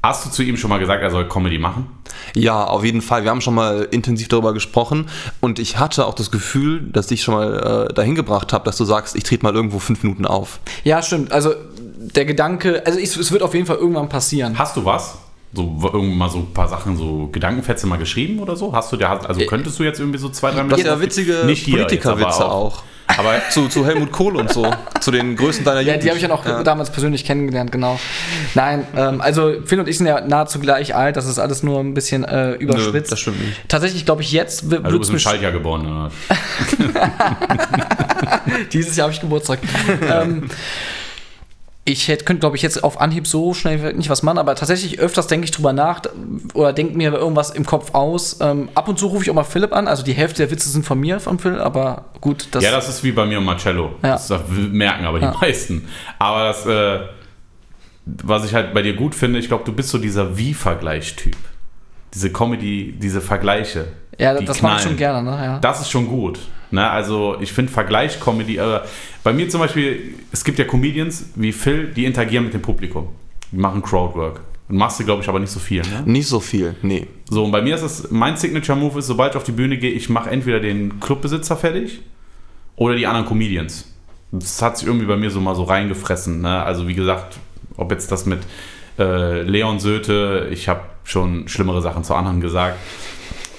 hast du zu ihm schon mal gesagt, er soll Comedy machen? Ja, auf jeden Fall. Wir haben schon mal intensiv darüber gesprochen und ich hatte auch das Gefühl, dass ich schon mal äh, dahin gebracht habe, dass du sagst, ich trete mal irgendwo fünf Minuten auf. Ja, stimmt. Also der Gedanke, also ich, es wird auf jeden Fall irgendwann passieren. Hast du was? So irgendwann mal so ein paar Sachen, so Gedankenfetze mal geschrieben oder so? Hast du dir, also könntest du jetzt irgendwie so zwei, drei hast ja witzige Politikerwitze auch. Aber Zu, zu Helmut Kohl und so. zu den Größen deiner Ja, Jugend. die habe ich ja noch damals persönlich kennengelernt, genau. Nein, ähm, also Phil und ich sind ja nahezu gleich alt, das ist alles nur ein bisschen äh, Nö, überspitzt. das stimmt nicht. Tatsächlich glaube ich jetzt also du bist im Schaltjahr geboren, oder? Dieses Jahr habe ich Geburtstag. ähm, ich hätte, könnte, glaube ich, jetzt auf Anhieb so schnell nicht was machen, aber tatsächlich öfters denke ich drüber nach oder denke mir irgendwas im Kopf aus. Ähm, ab und zu rufe ich auch mal Philipp an, also die Hälfte der Witze sind von mir, von Phil, aber gut, das. Ja, das ist wie bei mir und Marcello. Ja. Das merken aber die Ja. meisten. Aber das, äh, was ich halt bei dir gut finde, ich glaube, du bist so dieser Wie-Vergleich-Typ. Diese Comedy, diese Vergleiche. ja, die das mache ich schon gerne, ne? Ja. Das ist schon gut. Ne? Also ich finde Vergleich-Comedy, äh, bei mir zum Beispiel, es gibt ja Comedians wie Phil, die interagieren mit dem Publikum. Die machen Crowdwork. Und machst du, glaube ich, aber nicht so viel. Ne? Nicht so viel, nee. So, und bei mir ist es, mein Signature-Move ist, sobald ich auf die Bühne gehe, ich mache entweder den Clubbesitzer fertig oder die anderen Comedians. Das hat sich irgendwie bei mir so mal so reingefressen. Ne? Also wie gesagt, ob jetzt das mit äh, Leon Söte, ich habe schon schlimmere Sachen zu anderen gesagt.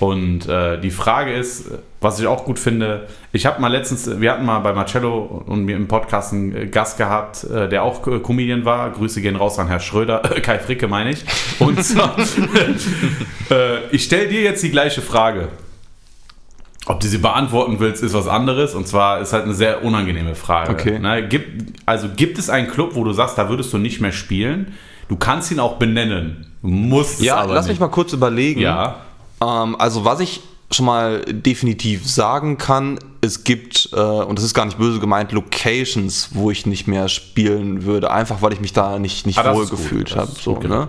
Und äh, die Frage ist, was ich auch gut finde, ich habe mal letztens, wir hatten mal bei Marcello und mir im Podcast einen äh, Gast gehabt, äh, der auch äh, Comedian war. Grüße gehen raus an Herr Schröder, Kai Fricke meine ich. Und zwar, äh, ich stelle dir jetzt die gleiche Frage. Ob du sie beantworten willst, ist was anderes. Und zwar ist halt eine sehr unangenehme Frage. Okay. Ne, gibt, also gibt es einen Club, wo du sagst, da würdest du nicht mehr spielen? Du kannst ihn auch benennen. Musst es Ja, aber lass nicht. mich mal kurz überlegen. Ja. Ähm, also was ich schon mal definitiv sagen kann, es gibt, äh, und das ist gar nicht böse gemeint, Locations, wo ich nicht mehr spielen würde, einfach weil ich mich da nicht, nicht Ah, wohl gefühlt habe. So, gut ne?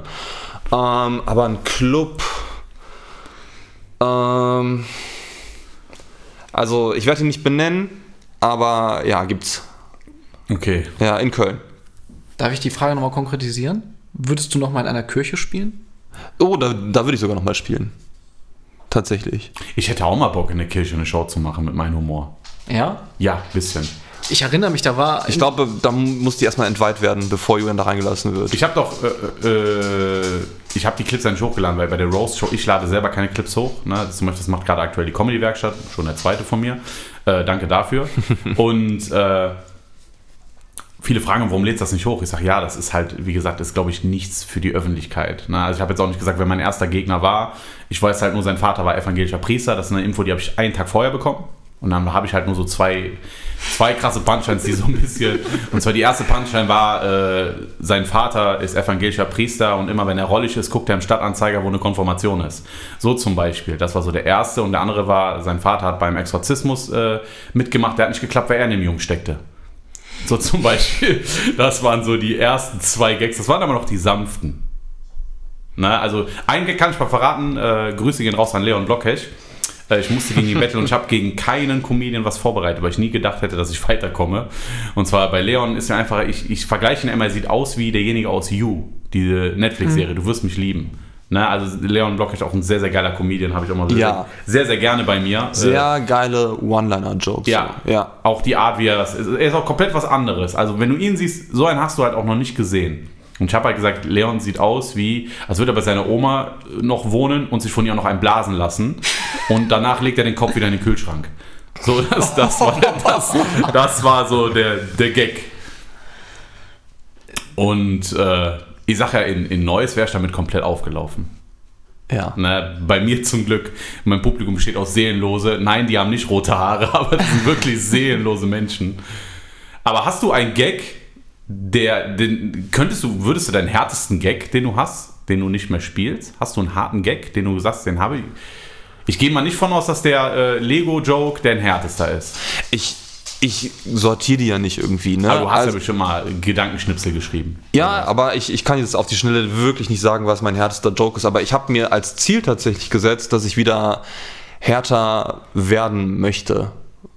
ähm, aber ein Club. Ähm, also ich werde ihn nicht benennen, aber ja, gibt's. Okay. Ja, in Köln. Darf ich die Frage nochmal konkretisieren? Würdest du nochmal in einer Kirche spielen? Oh, da, da würde ich sogar noch mal spielen. Tatsächlich. Ich hätte auch mal Bock, in der Kirche eine Show zu machen mit meinem Humor. Ja? Ja, bisschen. Ich erinnere mich, da war. Ich glaube, da muss die erstmal entweiht werden, bevor Julian da reingelassen wird. Ich habe doch, äh, äh, ich habe die Clips eigentlich hochgeladen, weil bei der Roast Show, ich lade selber keine Clips hoch. Ne? Das, zum Beispiel, das macht gerade aktuell die Comedy-Werkstatt, schon der zweite von mir. Äh, danke dafür. Und äh, viele fragen, warum lädst du das nicht hoch? Ich sage, ja, das ist halt, wie gesagt, ist, glaube ich, nichts für die Öffentlichkeit. Ne? Also ich habe jetzt auch nicht gesagt, wer mein erster Gegner war. Ich weiß halt nur, sein Vater war evangelischer Priester. Das ist eine Info, die habe ich einen Tag vorher bekommen. Und dann habe ich halt nur so zwei, zwei krasse Punchlines, die so ein bisschen. Und zwar die erste Punchline war, äh, sein Vater ist evangelischer Priester und immer wenn er rollig ist, guckt er im Stadtanzeiger, wo eine Konfirmation ist. So zum Beispiel. Das war so der erste. Und der andere war, sein Vater hat beim Exorzismus äh, mitgemacht, der hat nicht geklappt, weil er in dem Jungen steckte. So zum Beispiel. Das waren so die ersten zwei Gags. Das waren aber noch die sanften. Na, also ein Gag kann ich mal verraten. Äh, Grüße gehen raus an Leon Blockhech. Äh, ich musste gegen die Battle und ich habe gegen keinen Comedian was vorbereitet, weil ich nie gedacht hätte, dass ich weiterkomme. Und zwar bei Leon ist mir einfach, ich, ich vergleiche ihn immer, er sieht aus wie derjenige aus You, diese Netflix-Serie, Du wirst mich lieben. Ne, also Leon Block ist auch ein sehr, sehr geiler Comedian, habe ich auch mal Ja. sehr, sehr gerne bei mir. Sehr geile One-Liner-Jokes. Äh, ja, ja. auch die Art, wie er das ist. Er ist auch komplett was anderes. Also wenn du ihn siehst, so einen hast du halt auch noch nicht gesehen. Und ich habe halt gesagt, Leon sieht aus wie, als würde er bei seiner Oma noch wohnen und sich von ihr noch einen blasen lassen. Und danach legt er den Kopf wieder in den Kühlschrank. So, das, das, war, das, das war so der, der Gag. Und äh, ich sag ja, in, in Neuss wäre ich damit komplett aufgelaufen. ja. Ne, bei mir zum Glück, mein Publikum besteht aus Seelenlose. Nein, die haben nicht rote Haare, aber das sind wirklich seelenlose Menschen. Aber hast du einen Gag, der, den, könntest du, würdest du deinen härtesten Gag, den du hast, den du nicht mehr spielst, hast du einen harten Gag, den du sagst, den habe ich. Ich gehe mal nicht von aus, dass der äh, Lego-Joke der härtester ist. Ich, ich sortiere die ja nicht irgendwie. Ne? Aber du hast Also- ja bestimmt mal Gedankenschnipsel geschrieben. Ja, aber ich, ich kann jetzt auf die Schnelle wirklich nicht sagen, was mein härtester Joke ist. Aber ich habe mir als Ziel tatsächlich gesetzt, dass ich wieder härter werden möchte.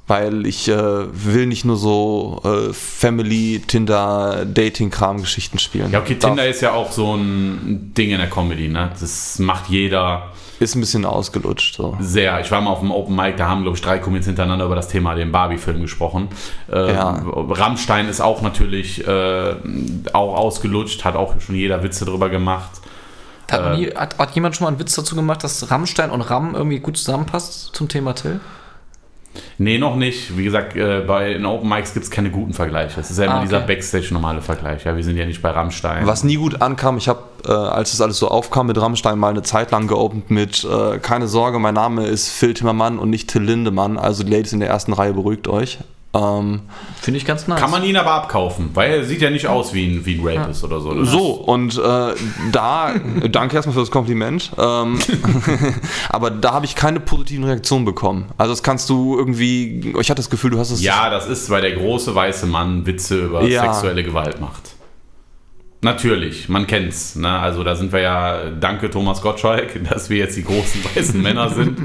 Weil ich äh, will nicht nur so äh, Family, Tinder, Dating-Kram-Geschichten spielen. Ja, okay, Da Tinder ist ja auch so ein Ding in der Comedy, ne? Das macht jeder. ist ein bisschen ausgelutscht. So. Sehr. Ich war mal auf dem Open Mic, da haben, glaube ich, drei Comedians hintereinander über das Thema den Barbie-Film gesprochen. Äh, Ja. Rammstein ist auch natürlich äh, auch ausgelutscht, hat auch schon jeder Witze drüber gemacht. Hat, Äh, nie, hat, hat jemand schon mal einen Witz dazu gemacht, dass Rammstein und Ram irgendwie gut zusammenpasst zum Thema Till? Nee, noch nicht. Wie gesagt, äh, bei den Open Mics gibt es keine guten Vergleiche. Es ist ja immer Ah, okay. dieser Backstage-normale Vergleich. Ja, wir sind ja nicht bei Rammstein. Was nie gut ankam, ich habe, äh, als das alles so aufkam mit Rammstein, mal eine Zeit lang geopend mit äh, Keine Sorge, mein Name ist Phil Timmermann und nicht Till Lindemann. Also die Ladies in der ersten Reihe beruhigt euch. Ähm, Finde ich ganz nice. Kann man ihn aber abkaufen, weil er sieht ja nicht aus wie ein, wie ein Rapist oder so. ne? so, und äh, da, danke erstmal für das Kompliment, ähm, aber da habe ich keine positiven Reaktionen bekommen. Also das kannst du irgendwie, ich hatte das Gefühl, du hast es... Ja, das ist, weil der große weiße Mann Witze über Ja. sexuelle Gewalt macht. Natürlich, man kennt's. Ne? Also da sind wir ja, danke Thomas Gottschalk, dass wir jetzt die großen weißen Männer sind.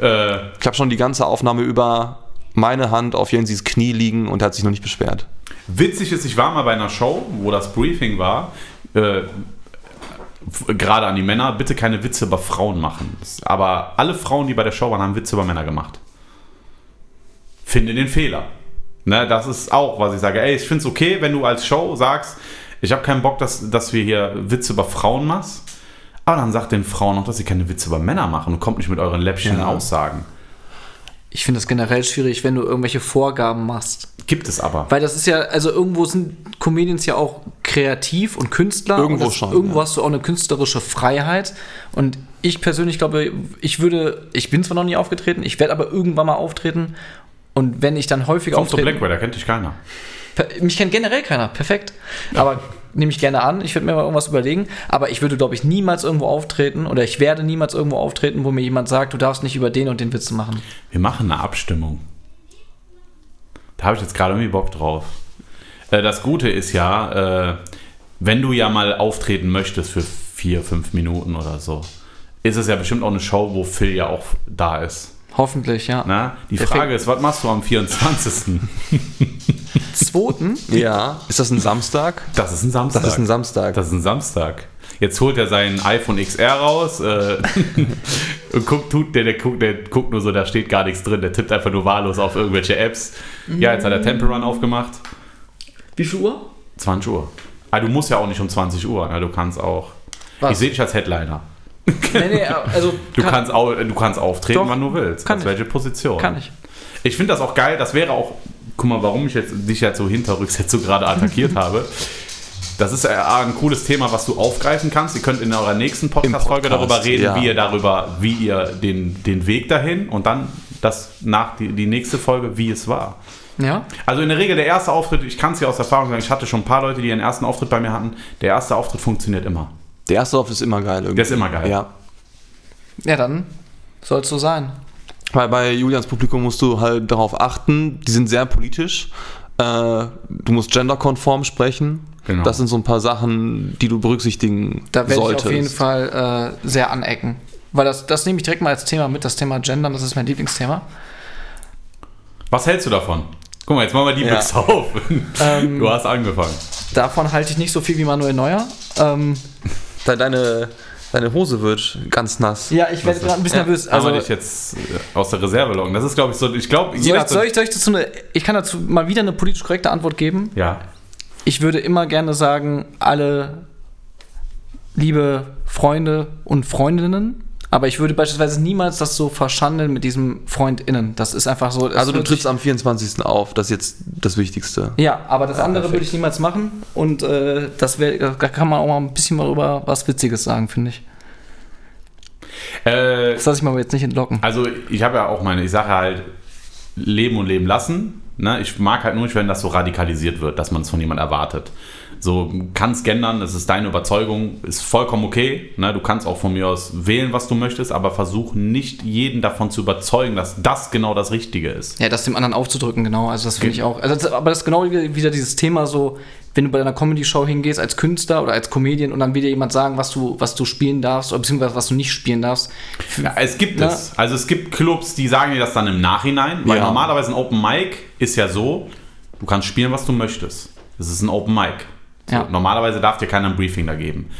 Äh, Ich habe schon die ganze Aufnahme über meine Hand auf Jensis Knie liegen und hat sich noch nicht beschwert. witzig ist, ich war mal bei einer Show, wo das Briefing war. Äh, Gerade an die Männer, bitte keine Witze über Frauen machen. Aber alle Frauen, die bei der Show waren, haben Witze über Männer gemacht. Finde den Fehler. Ne, das ist auch, was ich sage. Ey, ich finde es okay, wenn du als Show sagst, ich habe keinen Bock, dass, dass wir hier Witze über Frauen machst. Aber dann sagt den Frauen auch, dass sie keine Witze über Männer machen und kommt nicht mit euren läppchen Ja. Aussagen. Ich finde das generell schwierig, wenn du irgendwelche Vorgaben machst. Gibt es aber. Weil das ist ja, also irgendwo sind Comedians ja auch kreativ und Künstler. Irgendwo und schon, Irgendwo ja. hast du auch eine künstlerische Freiheit. Und ich persönlich glaube, ich würde, ich bin zwar noch nie aufgetreten, ich werde aber irgendwann mal auftreten. Und wenn ich dann häufig auftreten, Blackwell, da kennt dich keiner. Mich kennt generell keiner, perfekt. Aber nehme ich gerne an, ich würde mir mal irgendwas überlegen. Aber ich würde, glaube ich, niemals irgendwo auftreten oder ich werde niemals irgendwo auftreten, wo mir jemand sagt, du darfst nicht über den und den Witz machen. Wir machen eine Abstimmung. Da habe ich jetzt gerade irgendwie Bock drauf. Äh, das Gute ist ja, äh, wenn du ja mal auftreten möchtest für vier, fünf Minuten oder so, ist es ja bestimmt auch eine Show, wo Phil ja auch da ist. Hoffentlich, ja. Na? Die Perfekt. Frage ist, was machst du am 24.? Zweiten, Ja. Ist das ein Samstag? Das ist ein Samstag. Das ist ein Samstag. Das ist ein Samstag. Jetzt holt er sein iPhone XR raus äh, und guckt, tut, der, der, guckt, der guckt nur so, da steht gar nichts drin. Der tippt einfach nur wahllos auf irgendwelche Apps. Ja, jetzt hat er Temple Run aufgemacht. wie viel Uhr? 20 Uhr. Ah, du musst ja auch nicht um 20 Uhr. Ne? Du kannst auch. Was? Ich sehe dich als Headliner. Nee, nee, also Du, kann, kannst, au, du kannst auftreten, Doch, wann du willst. kann Aus ich. welche Position? kann ich. Ich finde das auch geil. Das wäre auch. Guck mal, warum ich jetzt, dich jetzt so hinterrücks jetzt so gerade attackiert habe. Das ist ja ein cooles Thema, was du aufgreifen kannst. Ihr könnt in eurer nächsten Podcast-Folge Podcast, darüber reden, ja. wie ihr darüber, wie ihr den, den Weg dahin und dann das nach die, die nächste Folge, wie es war. Ja? Also in der Regel der erste Auftritt, ich kann es ja aus Erfahrung sagen, ich hatte schon ein paar Leute, die ihren ersten Auftritt bei mir hatten. Der erste Auftritt funktioniert immer. Der erste Auftritt ist immer geil. Irgendwie. Der ist immer geil. Ja. Ja, dann soll es so sein. Weil bei Julians Publikum musst du halt darauf achten, die sind sehr politisch. Äh, du musst genderkonform sprechen. Genau. Das sind so ein paar Sachen, die du berücksichtigen Da werde ich solltest. auf jeden Fall äh, sehr anecken. Weil das, das nehme ich direkt mal als Thema mit, das Thema Gendern, das ist mein Lieblingsthema. Was hältst du davon? Guck mal, jetzt machen wir die Ja. Büchse auf. Ähm, Du hast angefangen. Davon halte ich nicht so viel wie Manuel Neuer. Ähm, Deine, Deine Hose wird ganz nass. Ja, ich werde gerade ein bisschen Ja. nervös. Also, Also, dich jetzt äh, aus der Reserve locken. Das ist, glaube ich, so. Ich glaube, soll ich, soll, ich, soll ich dazu eine, ich kann dazu mal wieder eine politisch korrekte Antwort geben. Ja. Ich würde immer gerne sagen, alle liebe Freunde und Freundinnen, aber ich würde beispielsweise niemals das so verschandeln mit diesem FreundInnen. Das ist einfach so. Also du trittst am 24. auf, das ist jetzt das Wichtigste. Ja, aber das andere perfekt. würde ich niemals machen und äh, das wär, da kann man auch mal ein bisschen mal über was Witziges sagen, finde ich. Äh, Das lasse ich mal jetzt nicht entlocken. Also ich habe ja auch meine, ich sage halt, leben und leben lassen. Ne? Ich mag halt nur nicht, wenn das so radikalisiert wird, dass man es von jemand erwartet. So, kannst gendern, das ist deine Überzeugung, ist vollkommen okay. Ne? Du kannst auch von mir aus wählen, was du möchtest, aber versuch nicht jeden davon zu überzeugen, dass das genau das Richtige ist. Ja, das dem anderen aufzudrücken, genau. Also das finde ich auch. Also das, aber das ist genau wieder dieses Thema so, wenn du bei einer Comedy-Show hingehst als Künstler oder als Comedian und dann will dir jemand sagen, was du, was du spielen darfst oder beziehungsweise was du nicht spielen darfst. Ja, es gibt Na? es. Also es gibt Clubs, die sagen dir das dann im Nachhinein, weil Ja. normalerweise ein Open Mic ist ja so, du kannst spielen, was du möchtest. Es ist ein Open Mic. So, Ja. Normalerweise darf dir keiner ein Briefing da geben.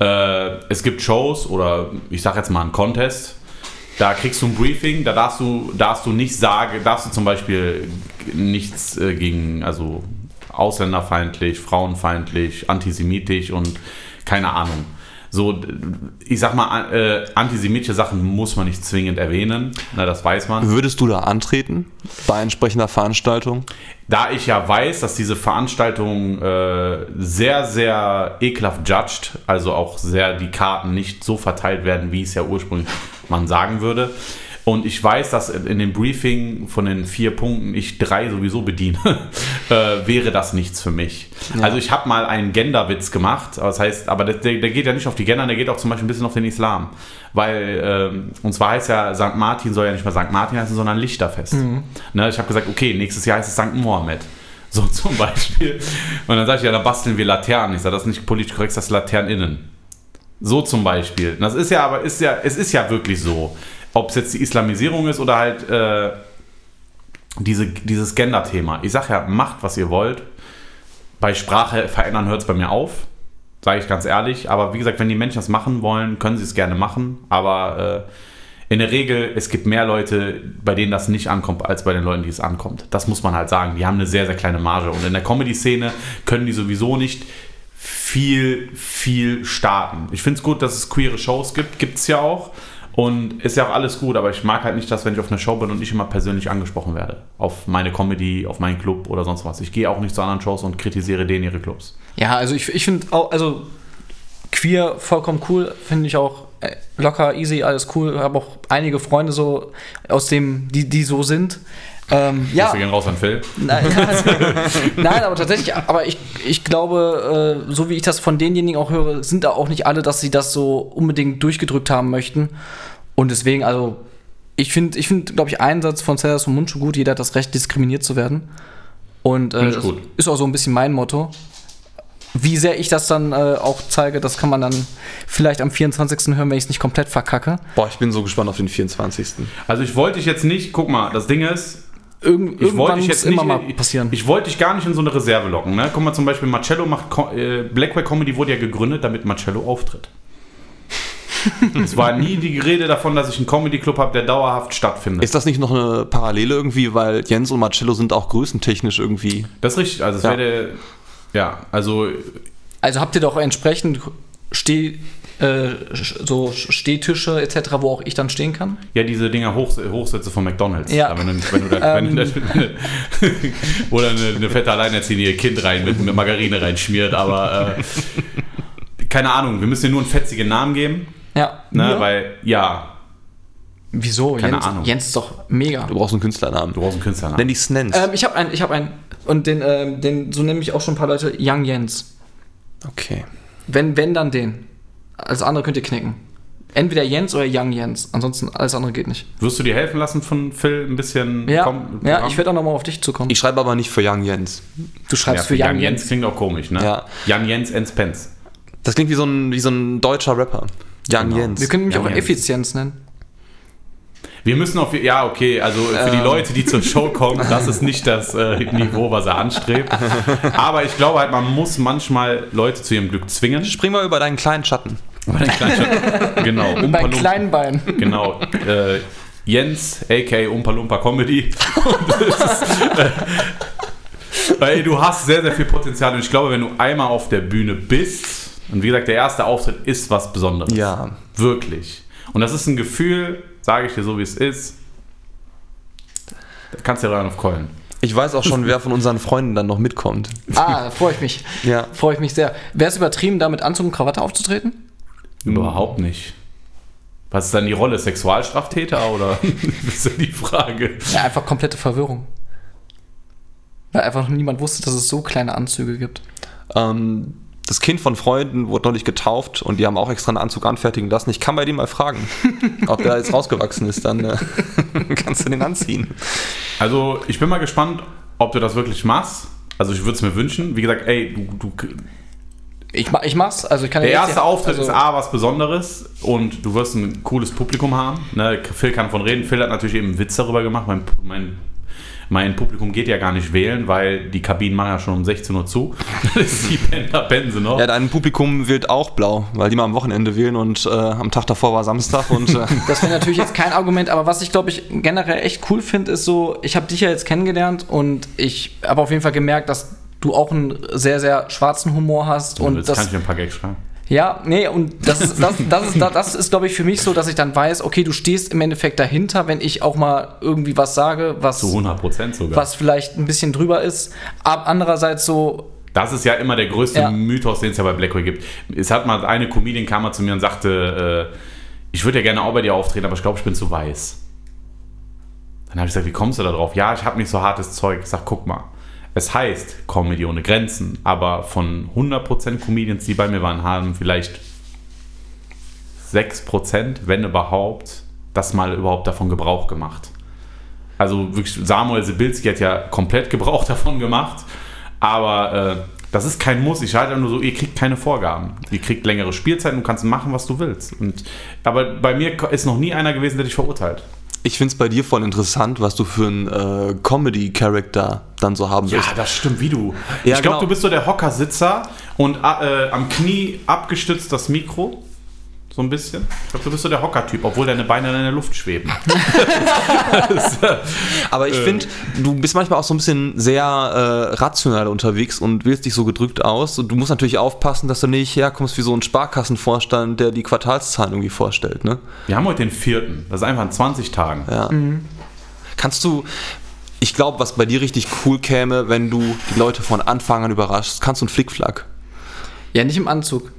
Äh, es gibt Shows oder ich sag jetzt mal einen Contest. Da kriegst du ein Briefing, da darfst du, darfst du nicht sagen, darfst du zum Beispiel nichts äh, gegen, also ausländerfeindlich, frauenfeindlich, antisemitisch und keine Ahnung. So, ich sag mal, äh, antisemitische Sachen muss man nicht zwingend erwähnen, na, das weiß man. Würdest du da antreten bei entsprechender Veranstaltung? Da ich ja weiß, dass diese Veranstaltung äh, sehr, sehr ekelhaft judged, also auch sehr die Karten nicht so verteilt werden, wie es ja ursprünglich man sagen würde. Und ich weiß, dass in dem Briefing von den vier Punkten ich drei sowieso bediene, äh, wäre das nichts für mich. Also ich habe mal einen Genderwitz gemacht, aber das heißt, aber der, der geht ja nicht auf die Gender, der geht auch zum Beispiel ein bisschen auf den Islam. Weil, ähm, und zwar heißt ja, St. Martin soll ja nicht mehr St. Martin heißen, sondern Lichterfest. Ne, ich habe gesagt, okay, nächstes Jahr heißt es St. Mohammed. So zum Beispiel. Und dann sage ich, ja, da basteln wir Laternen. Ich sage, das ist nicht politisch korrekt, das ist Laternen innen. So zum Beispiel. Das ist ja aber, ist ja, es ist ja wirklich so. Ob es jetzt die Islamisierung ist oder halt äh, diese, dieses Gender-Thema. Ich sage ja, macht, was ihr wollt. Bei Sprache verändern hört es bei mir auf. Sage ich ganz ehrlich. Aber wie gesagt, wenn die Menschen das machen wollen, können sie es gerne machen. Aber äh, in der Regel, es gibt mehr Leute, bei denen das nicht ankommt, als bei den Leuten, die es ankommt. Das muss man halt sagen. Die haben eine sehr, sehr kleine Marge. Und in der Comedy-Szene können die sowieso nicht viel, viel starten. Ich finde es gut, dass es queere Shows gibt. Gibt es ja auch. Und ist ja auch alles gut, aber ich mag halt nicht, dass wenn ich auf einer Show bin und ich immer persönlich angesprochen werde. Auf meine Comedy, auf meinen Club oder sonst was. Ich gehe auch nicht zu anderen Shows und kritisiere denen ihre Clubs. Ja, also ich, ich finde auch, also queer vollkommen cool, finde ich auch äh, locker, easy, alles cool. Habe auch einige Freunde so aus dem, die, die so sind. Ähm, ja, Wir gehen raus an Phil. Nein, nein, aber tatsächlich, aber ich, ich glaube, äh, so wie ich das von denjenigen auch höre, sind da auch nicht alle, dass sie das so unbedingt durchgedrückt haben möchten. Und deswegen, also, ich finde, ich finde, glaube ich, einen Satz von Sellers und Mundschuh gut, jeder hat das Recht, diskriminiert zu werden. Und äh, ich gut. ist auch so ein bisschen mein Motto. Wie sehr ich das dann äh, auch zeige, das kann man dann vielleicht am 24. hören, wenn ich es nicht komplett verkacke. Boah, ich bin so gespannt auf den 24. Also ich wollte dich jetzt nicht, guck mal, das Ding ist, Irgend, ich irgendwann wollte dich muss jetzt immer nicht, mal passieren. Ich, ich wollte dich gar nicht in so eine Reserve locken. Ne? Guck mal, zum Beispiel Marcello macht, äh, Blackwell Comedy wurde ja gegründet, damit Marcello auftritt. es war nie die Rede davon, dass ich einen Comedy-Club habe, der dauerhaft stattfindet. Ist das nicht noch eine Parallele irgendwie, weil Jens und Marcello sind auch größentechnisch irgendwie. das ist richtig. Also es Ja. wäre ja, also Also habt ihr doch entsprechend Steh, äh, so Stehtische etc., wo auch ich dann stehen kann? ja diese Dinger Hoch, Hochsätze von McDonalds. Ja. Aber Wenn du, wenn du da, wenn du da, oder eine, eine fette Alleinerziehende ihr Kind rein mit, mit Margarine reinschmiert, aber äh, keine Ahnung, wir müssen dir nur einen fetzigen Namen geben. Ja. Ne, Mir? Weil, ja, Wieso? Keine Jens, Ahnung. Jens ist doch mega. Du brauchst einen Künstlernamen. du brauchst einen Künstlernamen. Nenn dich Snens. Ähm, ich habe einen, ich habe einen. Und den, ähm, den, so nenne ich auch schon ein paar Leute Young Jens. okay. Wenn, wenn, dann den. Alles andere könnt ihr knicken. Entweder Jens oder Young Jens. Ansonsten alles andere geht nicht. Wirst du dir helfen lassen von Phil ein bisschen? Ja, komm- ja komm? ich werde auch nochmal auf dich zukommen. Ich schreibe aber nicht für Young Jens. du ja, schreibst für für Jan Young Jens Jens. klingt auch komisch, ne? Ja. Jan Jens and Spence. Das klingt wie so ein, wie so ein deutscher Rapper. Young Genau. Jens. Wir können mich Young auch Jens. Effizienz nennen. Wir müssen auf, ja, okay, also für die Ähm. Leute, die zur Show kommen, das ist nicht das äh, Niveau, was er anstrebt. Aber ich glaube halt, man muss manchmal Leute zu ihrem Glück zwingen. Spring mal über deinen kleinen Schatten. Bei den Kleinstadt, genau. Bei Umpa Lumpa- kleinen Beinen. Genau. Äh, Jens, a.k.a. Umpa Lumpa Comedy. Ist, äh, weil du hast sehr, sehr viel Potenzial. Und ich glaube, wenn du einmal auf der Bühne bist, und wie gesagt, der erste Auftritt ist was Besonderes. Ja. Wirklich. Und das ist ein Gefühl, sage ich dir so, wie es ist. Da kannst du dir rein auf Keulen. Ich weiß auch schon, wer von unseren Freunden dann noch mitkommt. Ah, freue ich mich. Ja. Freue ich mich sehr. Wäre es übertrieben, da mit Anzug und Krawatte aufzutreten? Überhaupt nicht. Was ist dann die Rolle? Sexualstraftäter oder? das ist ja die Frage. Ja, einfach komplette Verwirrung. Weil einfach niemand wusste, dass es so kleine Anzüge gibt. Ähm, das Kind von Freunden wurde neulich getauft und die haben auch extra einen Anzug anfertigen lassen. Ich kann bei dem mal fragen, ob der jetzt rausgewachsen ist. Dann äh, kannst du den anziehen. Also, ich bin mal gespannt, ob du das wirklich machst. Also, ich würde es mir wünschen. Wie gesagt, ey, du, du, Ich, ich mach's. Also ich kann der ja erste die- Auftritt also, ist A, was Besonderes und du wirst ein cooles Publikum haben. Ne? Phil kann von reden. Phil hat natürlich eben einen Witz darüber gemacht. Mein, mein, mein Publikum geht ja gar nicht wählen, weil die Kabinen machen ja schon um 16 Uhr zu. Das ist die Penner, pennen sie noch. Ja, dein Publikum wählt auch blau, weil die mal am Wochenende wählen und äh, am Tag davor war Samstag und äh, Das wäre natürlich jetzt kein Argument, aber was ich glaube ich generell echt cool finde, ist so, ich habe dich ja jetzt kennengelernt und ich habe auf jeden Fall gemerkt, dass du auch einen sehr, sehr schwarzen Humor hast. und Und jetzt das, kann ich dir ein paar Gags schreiben. Ja, nee, und das ist, das, das ist, das ist glaube ich, für mich so, dass ich dann weiß, okay, du stehst im Endeffekt dahinter, wenn ich auch mal irgendwie was sage, was, Zu 100 Prozent sogar. was vielleicht ein bisschen drüber ist. Aber andererseits so, Das ist ja immer der größte Ja. Mythos, den es ja bei Blackway gibt. Es hat mal eine Comedian kam mal zu mir und sagte, äh, ich würde ja gerne auch bei dir auftreten, aber ich glaube, ich bin zu weiß. Dann habe ich gesagt, wie kommst du da drauf? Ja, ich habe nicht so hartes Zeug. Ich sag, guck mal, es heißt Comedy ohne Grenzen, aber von 100% Comedians, die bei mir waren, haben vielleicht 6%, wenn überhaupt, das mal überhaupt davon Gebrauch gemacht. Also wirklich, Samuel Sibilski hat ja komplett Gebrauch davon gemacht, aber äh, das ist kein Muss. Ich halte nur so, ihr kriegt keine Vorgaben. Ihr kriegt längere Spielzeiten und kannst machen, was du willst. Und, aber bei mir ist noch nie einer gewesen, der dich verurteilt. Ich finde es bei dir voll interessant, was du für einen äh, Comedy-Charakter dann so haben Ja, willst. das stimmt, wie du. Ja, ich glaube, genau. du bist so der Hockersitzer und äh, am Knie abgestützt das Mikro. So ein bisschen. Ich glaube, du bist so der Hocker-Typ, obwohl deine Beine in der Luft schweben. Aber ich finde, du bist manchmal auch so ein bisschen sehr äh, rational unterwegs und wählst dich so gedrückt aus. Und du musst natürlich aufpassen, dass du nicht herkommst wie so ein Sparkassenvorstand, der die Quartalszahlen irgendwie vorstellt. Ne? Wir haben heute den vierten. Das ist einfach in 20 Tagen. Ja. Kannst du, ich glaube, was bei dir richtig cool käme, wenn du die Leute von Anfang an überraschst, kannst du einen Flickflack. ja, nicht im Anzug.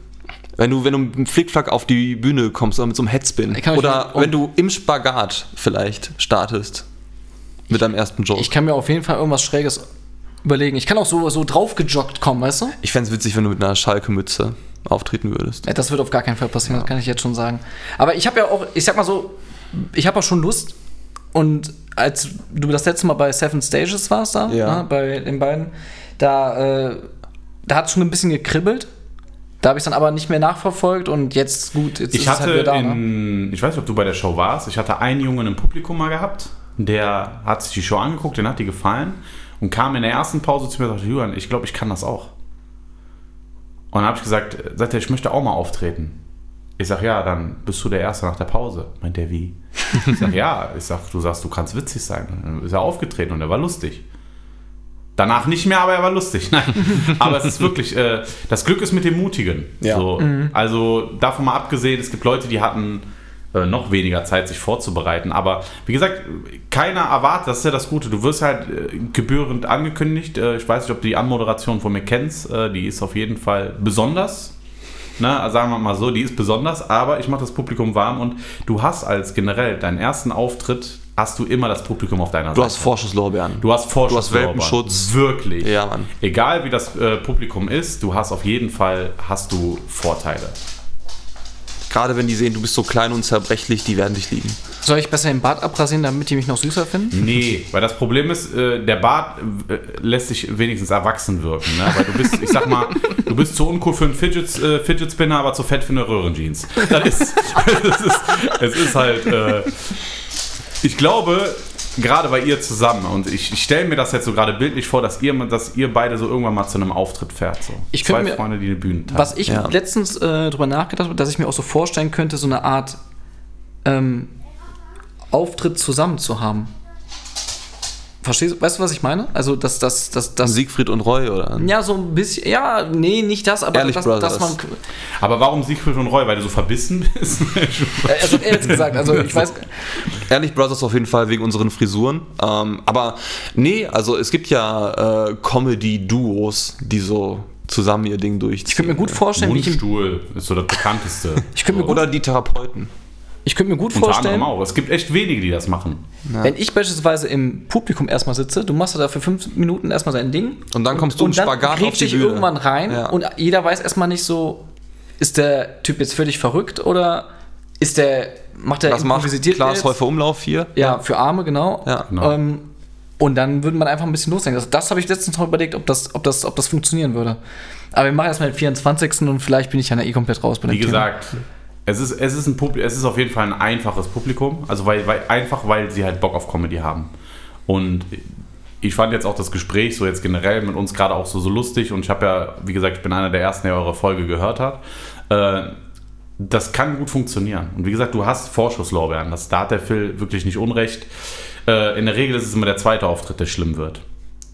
Wenn du, wenn du mit einem Flickflack auf die Bühne kommst oder mit so einem Headspin. Oder wenn du im Spagat vielleicht startest. Mit deinem ersten Joke. Ich kann mir auf jeden Fall irgendwas Schräges überlegen. Ich kann auch so, so draufgejoggt kommen, weißt du? Ich fände es witzig, wenn du mit einer Schalke-Mütze auftreten würdest. Ja, Das wird auf gar keinen Fall passieren, das kann ich jetzt schon sagen. Aber ich habe ja auch, ich sag mal so, ich habe auch schon Lust. Und als du das letzte Mal bei Seven Stages warst da, Ja. ne, bei den beiden, da, äh, da hat es schon ein bisschen gekribbelt. Da habe ich es dann aber nicht mehr nachverfolgt und jetzt, gut, jetzt Ich ist es hatte halt wieder da. Ne? in, ich weiß nicht, ob du bei der Show warst, ich hatte einen Jungen im Publikum mal gehabt, der hat sich die Show angeguckt, den hat die gefallen und kam in der ersten Pause zu mir und sagte, Julian, ich glaube, ich kann das auch. Und dann habe ich gesagt, sagt er, ich möchte auch mal auftreten. Ich sag, ja, dann bist du der Erste nach der Pause. Meint der, wie? Ich sag, ja. Ich sag, du sagst, du kannst witzig sein. Und dann ist er aufgetreten und er war lustig. Danach nicht mehr, aber er war lustig. Nein. Aber es ist wirklich, äh, das Glück ist mit dem Mutigen. Ja. So, Also davon mal abgesehen, es gibt Leute, die hatten äh, noch weniger Zeit, sich vorzubereiten. Aber wie gesagt, keiner erwartet, das ist ja das Gute. Du wirst halt äh, gebührend angekündigt. Äh, ich weiß nicht, ob du die Anmoderation von mir kennst. Äh, die ist auf jeden Fall besonders. Ne, also sagen wir mal so, die ist besonders, aber ich mache das Publikum warm und du hast als generell deinen ersten Auftritt, hast du immer das Publikum auf deiner Du Seite. hast Vorschusslorbeeren. Du hast Vorschuss. Du hast Welpenschutz. Wirklich. Ja, Mann. Egal wie das äh, Publikum ist, du hast auf jeden Fall hast du Vorteile. Gerade wenn die sehen, du bist so klein und zerbrechlich, die werden dich lieben. Soll ich besser den Bart abrasieren, damit die mich noch süßer finden? Nee, weil das Problem ist, äh, der Bart äh, lässt sich wenigstens erwachsen wirken. Ne? Weil du bist, ich sag mal, du bist zu uncool für einen Fidget, äh, Fidget Spinner, aber zu fett für eine Das ist, das ist, es ist halt, äh, ich glaube, gerade bei ihr zusammen und ich, ich stelle mir das jetzt so gerade bildlich vor, dass ihr, dass ihr beide so irgendwann mal zu einem Auftritt fährt. So. Ich Zwei mir- Freunde, die eine Bühne teilen. Was ich Ja. letztens äh, drüber nachgedacht habe, dass ich mir auch so vorstellen könnte, so eine Art ähm, Auftritt zusammen zu haben. Verstehst du, weißt du, was ich meine? Also, dass das, das, das, Siegfried und Roy oder? ja, so ein bisschen, ja, nee, nicht das, aber Ehrlich dass, Brothers. dass man, Aber warum Siegfried und Roy? Weil du so verbissen bist? also ehrlich gesagt, also ich weiß, Ehrlich Brothers auf jeden Fall wegen unseren Frisuren. Ähm, aber nee, also es gibt ja äh, Comedy-Duos, die so zusammen ihr Ding durchziehen. ich könnte mir gut vorstellen, wie ich, im, Mundstuhl ist so das bekannteste. ich könnte mir gut, Oder die Therapeuten. Ich könnte mir gut Unter vorstellen, auch. Es gibt echt wenige, die das machen. wenn ich beispielsweise im Publikum erstmal sitze, du machst da für fünf Minuten erstmal dein Ding. Und dann kommst du und dann Spagat auf grätsch die ich Bühne. irgendwann rein Ja. und jeder weiß erstmal nicht so, ist der Typ jetzt völlig verrückt oder ist der, macht der Was macht improvisiert Klaas? Häufer Umlauf hier? Ja, für Arme, genau. Ja, genau. Ähm, und dann würde man einfach ein bisschen loslegen. Das, das habe ich letztens noch überlegt, ob das, ob, das, ob das funktionieren würde. Aber wir machen erstmal den 24. und vielleicht bin ich ja eh komplett raus bei dem Wie gesagt, es ist, es, ist ein Publi es ist auf jeden Fall ein einfaches Publikum. Also weil, weil, einfach, weil sie halt Bock auf Comedy haben. Und ich fand jetzt auch das Gespräch so jetzt generell mit uns gerade auch so, so lustig. Und ich habe ja, wie gesagt, ich bin einer der ersten, der eure Folge gehört hat. Äh, das kann gut funktionieren. Und wie gesagt, du hast Vorschusslorbeeren. Das, da hat der Phil wirklich nicht unrecht. Äh, in der Regel ist es immer der zweite Auftritt, der schlimm wird.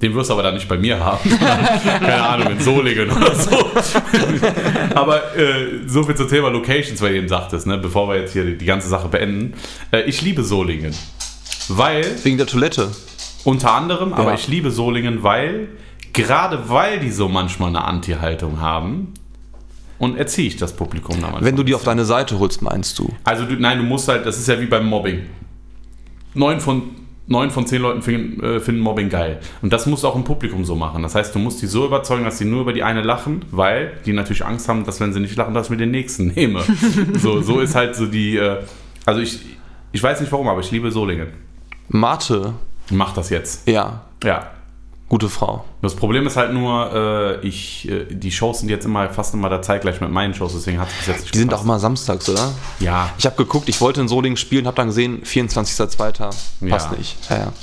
Den wirst du aber dann nicht bei mir haben. Keine Ahnung, in Solingen oder so. aber äh, so viel zum Thema Locations, weil du eben sagtest, ne, bevor wir jetzt hier die, die ganze Sache beenden. Äh, ich liebe Solingen. Weil, Wegen der Toilette. unter anderem, aber Ja. ich liebe Solingen, weil, gerade weil die so manchmal eine Anti-Haltung haben, und erziehe ich das Publikum da manchmal. Wenn du die auf deine Seite holst, meinst du? Also du, nein, du musst halt, das ist ja wie beim Mobbing. Neun von, neun von zehn Leuten finden, äh, finden Mobbing geil. Und das musst du auch im Publikum so machen. Das heißt, du musst die so überzeugen, dass sie nur über die eine lachen, weil die natürlich Angst haben, dass wenn sie nicht lachen, dass ich mir den nächsten nehme. so, so ist halt so die, äh, also ich, ich weiß nicht warum, aber ich liebe Solingen. Mate, Mach das jetzt. ja, Ja. Gute Frau. Das Problem ist halt nur, äh, ich, äh, die Shows sind jetzt immer fast immer da zeitgleich mit meinen Shows, deswegen hat es bis jetzt nicht Die sind auch gepasst. immer samstags, oder? Ja, Ich habe geguckt, ich wollte in Solingen spielen, habe dann gesehen, 24.02. Passt Ja. nicht. Ja, ja.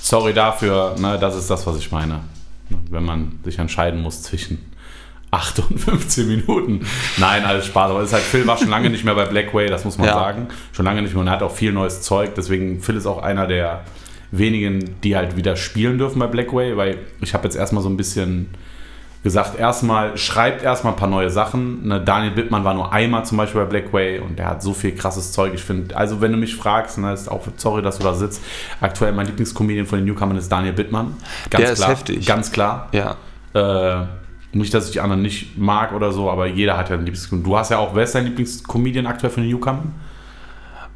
Sorry dafür, ne, das ist das, was ich meine. Wenn man sich entscheiden muss zwischen 8 und 15 Minuten. Nein, alles Spaß. Aber ist halt, Phil war schon lange nicht mehr bei Blackway, das muss man Ja. sagen. Schon lange nicht mehr und er hat auch viel neues Zeug. Deswegen, Phil ist auch einer der wenigen, die halt wieder spielen dürfen bei Blackway, weil ich habe jetzt erstmal so ein bisschen gesagt, erstmal schreibt erstmal ein paar neue Sachen. Ne, Daniel Bittmann war nur einmal zum Beispiel bei Blackway und der hat so viel krasses Zeug. Ich finde, also wenn du mich fragst, ne, ist auch sorry, dass du da sitzt. Aktuell mein Lieblingscomedian von den Newcomern ist Daniel Bittmann. Ganz Der ist klar, heftig. Ganz klar. ja. Äh, nicht, dass ich die anderen nicht mag oder so, aber jeder hat ja einen Lieblingscomedian. Du hast ja auch, wer ist dein Lieblingscomedian aktuell von den Newcomern?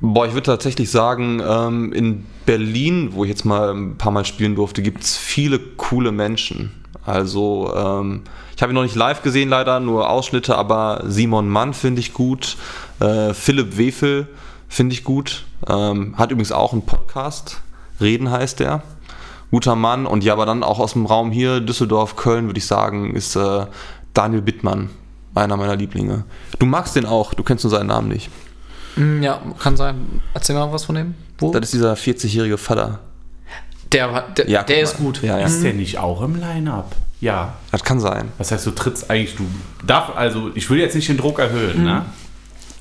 Boah, ich würde tatsächlich sagen, ähm, in Berlin, wo ich jetzt mal ein paar Mal spielen durfte, gibt es viele coole Menschen. Also, ähm, ich habe ihn noch nicht live gesehen, leider, nur Ausschnitte, aber Simon Mann finde ich gut. Äh, Philipp Wefel finde ich gut. Ähm, hat übrigens auch einen Podcast. Reden heißt der. Guter Mann. Und ja, aber dann auch aus dem Raum hier, Düsseldorf, Köln, würde ich sagen, ist äh, Daniel Bittmann. Einer meiner Lieblinge. Du magst den auch, du kennst nur seinen Namen nicht. Hm, Ja, kann sein. Erzähl mal was von dem. Wo? Das ist dieser 40-jährige Vater. Der, war- der, Ja, der ist gut. Ja, ja. Ist der nicht auch im Line-Up? Ja. Das kann sein. Das heißt, du trittst eigentlich, du darf, also ich will jetzt nicht den Druck erhöhen, ne?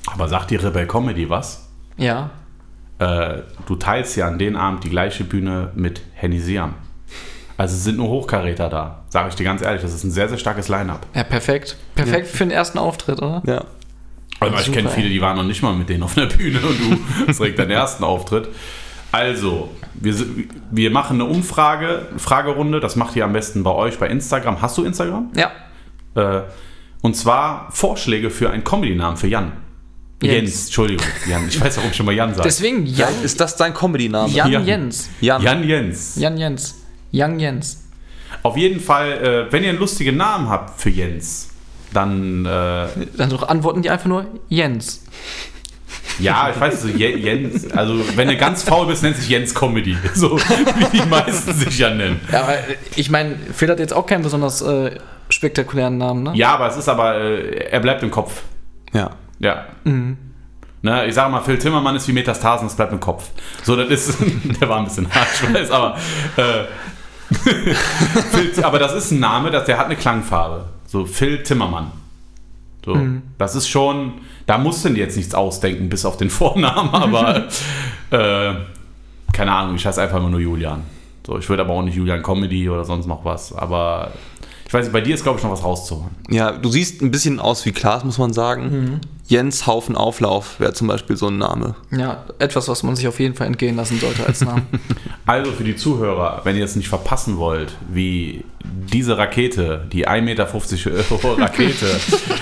Aber sagt die Rebel Comedy was? Ja. Äh, du teilst ja an den Abend die gleiche Bühne mit Henny Siam. Also es sind nur Hochkaräter da, sage ich dir ganz ehrlich. Das ist ein sehr, sehr starkes Line-Up. Ja, perfekt. Perfekt für den ersten Auftritt, oder? Ja. Also ich kenne viele, die waren noch nicht mal mit denen auf der Bühne und du hast direkt deinen ersten Auftritt. Also, wir, wir machen eine Umfrage, Fragerunde. Das macht ihr am besten bei euch bei Instagram. Hast du Instagram? Ja. Äh, und zwar Vorschläge für einen Comedy-Namen für Jan. Jens. Jens, Entschuldigung. Jan, ich weiß, warum ich schon mal Jan sage. Deswegen Jan, Ist das dein Comedy-Name? Jan Jan. Jens. Jan. Jan Jens. Jan Jens. Young Jens. Auf jeden Fall, äh, wenn ihr einen lustigen Namen habt für Jens, dann, äh, Dann doch antworten die einfach nur Jens. ja, ich weiß, so Je- Jens, also wenn du ganz faul bist, nennt sich Jens Comedy. So wie die meisten sich ja nennen. Ja, aber ich meine, Phil hat jetzt auch keinen besonders äh, spektakulären Namen, ne? Ja, aber es ist aber, äh, er bleibt im Kopf. Ja. Ja. Ne, ich sage mal, Phil Timmermann ist wie Metastasen, das bleibt im Kopf. So, das ist, der war ein bisschen hart, ich weiß, aber, äh, Phil, aber das ist ein Name, das, der hat eine Klangfarbe. So, Phil Timmermann. So, das ist schon, da musst du dir jetzt nichts ausdenken, bis auf den Vornamen, aber äh, keine Ahnung, ich heiße einfach immer nur Julian. So, ich würde aber auch nicht Julian Comedy oder sonst noch was, aber weiß nicht, bei dir ist, glaube ich, noch was rauszuholen. Ja, du siehst ein bisschen aus wie Klaas, muss man sagen. Jens Haufen Auflauf wäre zum Beispiel so ein Name. Ja, etwas, was man sich auf jeden Fall entgehen lassen sollte als Namen. Also für die Zuhörer, wenn ihr es nicht verpassen wollt, wie diese Rakete, die 1,50 Meter hohe Rakete,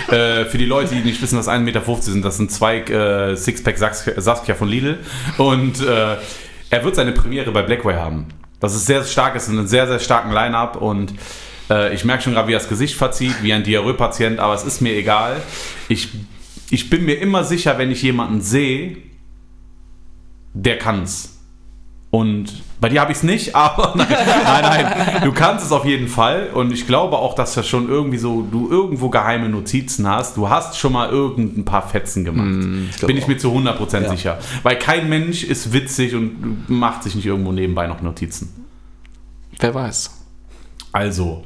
äh, für die Leute, die nicht wissen, was 1,50 Meter sind, das sind zwei äh, Sixpack Saskia, von Lidl und äh, er wird seine Premiere bei Blackway haben. Das ist sehr stark, es ist ein sehr, sehr starken Line-Up und äh, ich merke schon gerade, wie er das Gesicht verzieht, wie ein Diarrhoe-Patient, aber es ist mir egal. Ich, ich bin mir immer sicher, wenn ich jemanden sehe, der kann's. Und bei dir habe ich es nicht, aber nein, nein, nein, du kannst es auf jeden Fall. Und ich glaube auch, dass das schon irgendwie so, du irgendwo geheime Notizen hast. Du hast schon mal irgendein paar Fetzen gemacht. ich glaub Bin ich auch. mir zu 100% Ja. sicher. Weil kein Mensch ist witzig und macht sich nicht irgendwo nebenbei noch Notizen. Wer weiß. Also,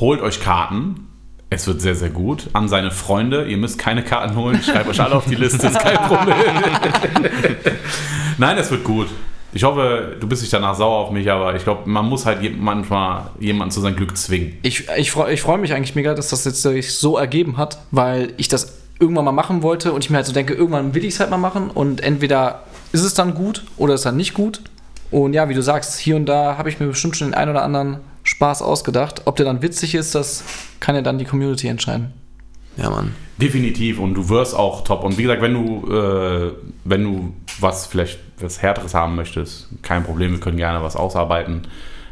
holt euch Karten. Es wird sehr, sehr gut. An seine Freunde. Ihr müsst keine Karten holen. Ich schreibe euch alle auf die Liste. Ist kein Problem. Nein, es wird gut. Ich hoffe, du bist nicht danach sauer auf mich, aber ich glaube, man muss halt manchmal jemanden zu seinem Glück zwingen. Ich, ich freue ich freu mich eigentlich mega, dass das jetzt sich so ergeben hat, weil ich das irgendwann mal machen wollte und ich mir halt so denke, irgendwann will ich es halt mal machen und entweder ist es dann gut oder ist dann nicht gut. Und ja, wie du sagst, hier und da habe ich mir bestimmt schon den einen oder anderen Spaß ausgedacht. Ob der dann witzig ist, das kann ja dann die Community entscheiden. Ja, Mann. Definitiv und du wirst auch top. Und wie gesagt, wenn du, äh, wenn du was vielleicht was Härteres haben möchtest, kein Problem, wir können gerne was ausarbeiten.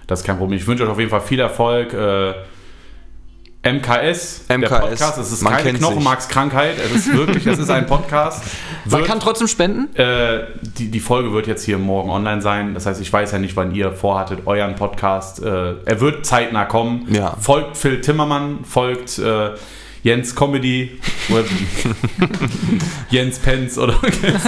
Das ist kein Problem. Ich wünsche euch auf jeden Fall viel Erfolg. Äh, MKS, der MKS, Podcast, es ist man keine. Knochenmarkskrankheit, es ist wirklich, es ist ein Podcast. Man Wird- kann trotzdem spenden. äh, die, die Folge wird jetzt hier morgen online sein. Das heißt, ich weiß ja nicht, wann ihr vorhattet, euren Podcast. Äh, er wird zeitnah kommen. Ja. Folgt Phil Timmermann, folgt äh, Jens Comedy, Jens Penz oder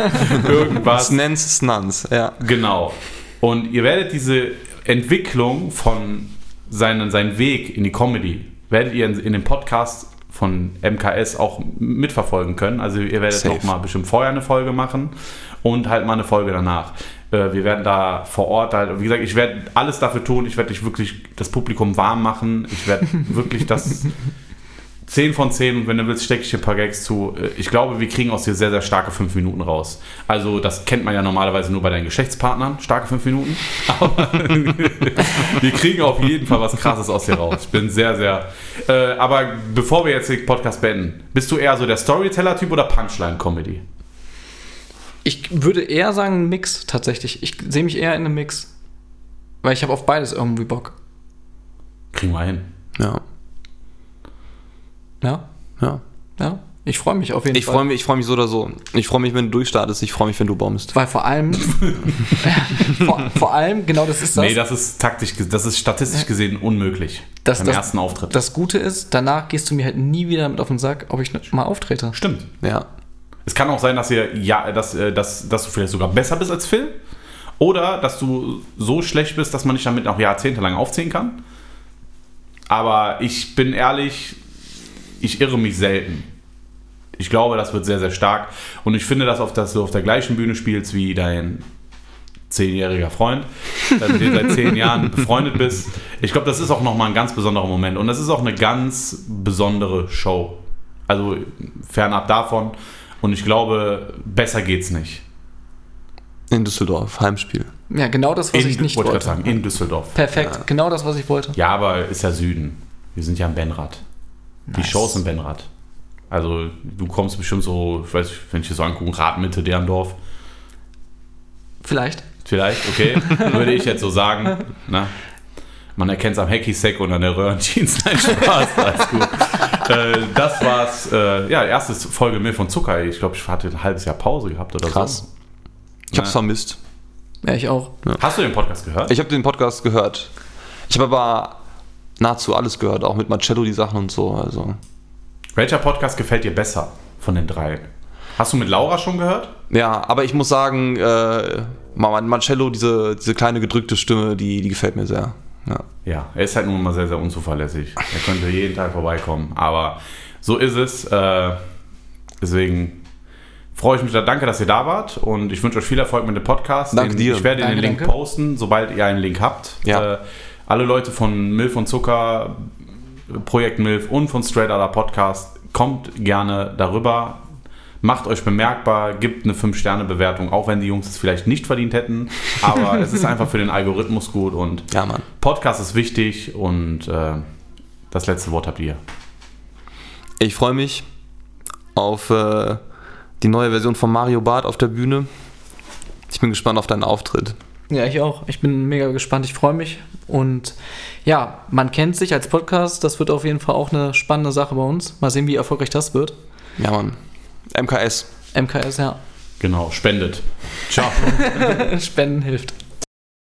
irgendwas. Snens Snans, ja. Genau. Und ihr werdet diese Entwicklung von seinen, seinen Weg in die Comedy, werdet ihr in, in dem Podcast von MKS auch mitverfolgen können. Also ihr werdet Safe. noch mal bestimmt vorher eine Folge machen und halt mal eine Folge danach. Äh, Wir werden da vor Ort halt, wie gesagt, ich werde alles dafür tun. Ich werde dich wirklich das Publikum warm machen. Ich werde wirklich das 10 von 10 und wenn du willst, stecke ich dir ein paar Gags zu. Äh, Ich glaube, wir kriegen aus dir sehr, sehr starke 5 Minuten raus. Also, das kennt man ja normalerweise nur bei deinen Geschlechtspartnern, starke 5 Minuten. Aber wir kriegen auf jeden Fall was Krasses aus dir raus. Ich bin sehr, sehr. Äh, aber bevor wir jetzt den Podcast beenden, bist du eher so der Storyteller-Typ oder Punchline-Comedy? Ich würde eher sagen, ein Mix tatsächlich. Ich sehe mich eher in einem Mix. Weil ich habe auf beides irgendwie Bock. Kriegen wir hin. Ja. Ja, ja. ja. Ich freue mich auf jeden Ich Fall. freue mich, ich freue mich so oder so. Ich freue mich, wenn du durchstartest. Ich freue mich, wenn du bombst. Weil vor allem, vor, vor allem, genau das ist das. Nee, das ist taktisch, das ist statistisch gesehen unmöglich. Das- beim das- ersten Auftritt. das Gute ist, danach gehst du mir halt nie wieder mit auf den Sack, ob ich mal auftrete. Stimmt. Ja. Es kann auch sein, dass, ihr, ja, dass, äh, dass, dass du vielleicht sogar besser bist als Phil. Oder dass du so schlecht bist, dass man dich damit auch jahrzehntelang aufziehen kann. Aber ich bin ehrlich, ich irre mich selten. Ich glaube, das wird sehr, sehr stark. Und ich finde, dass, auf, dass du auf der gleichen Bühne spielst wie dein zehnjähriger Freund, äh, mit dem du seit zehn Jahren befreundet bist. Ich glaube, das ist auch nochmal ein ganz besonderer Moment. Und das ist auch eine ganz besondere Show. Also fernab davon. Und ich glaube, besser geht's nicht. In Düsseldorf, Heimspiel. Ja, genau das, was in, ich nicht wollte sagen, in Düsseldorf. Perfekt, genau das, was ich wollte. Ja, aber ist ja Süden. Wir sind ja im Benrad. Die Nice. Show ist im Benrad. Also du kommst bestimmt so, ich weiß nicht, wenn ich das so angucke, Radmitte, Derndorf. Vielleicht. Vielleicht, okay. Würde ich jetzt so sagen. Na? Man erkennt es am Hacky-Sack und an der Röhrenjeans. Nein, Spaß, alles gut. äh, das war's. Äh, ja, erste Folge Milch von Zucker. Ich glaube, ich hatte ein halbes Jahr Pause gehabt oder Krass. so. Ich hab's Ja. vermisst. Ja, ich auch. Hast du den Podcast gehört? Ich habe den Podcast gehört. Ich habe aber nahezu alles gehört, auch mit Marcello die Sachen und so. Also Welcher Podcast gefällt dir besser von den drei? Hast du mit Laura schon gehört? Ja, aber ich muss sagen, äh, Marcello, diese, diese kleine gedrückte Stimme, die, die gefällt mir sehr. Ja. ja, er ist halt nun mal sehr, sehr unzuverlässig. Er könnte jeden Tag vorbeikommen, aber so ist es. Äh, deswegen freue ich mich da. Danke, dass ihr da wart und ich wünsche euch viel Erfolg mit dem Podcast. Danke den, dir. Ich werde Danke, den Link danke. posten, sobald ihr einen Link habt. Ja. Äh, alle Leute von Milf und Zucker, Projekt Milf und von Straight Outta Podcast, kommt gerne darüber. Macht euch bemerkbar, gibt eine 5-Sterne-Bewertung, auch wenn die Jungs es vielleicht nicht verdient hätten. Aber es ist einfach für den Algorithmus gut und Ja, Mann. Podcast ist wichtig und äh, das letzte Wort habt ihr. Ich freue mich auf äh, die neue Version von Mario Bart auf der Bühne. Ich bin gespannt auf deinen Auftritt. Ja, ich auch. Ich bin mega gespannt. Ich freue mich. Und ja, man kennt sich als Podcast. Das wird auf jeden Fall auch eine spannende Sache bei uns. Mal sehen, wie erfolgreich das wird. Ja, Mann. MKS. MKS, ja. Genau, spendet. Ciao. Spenden hilft.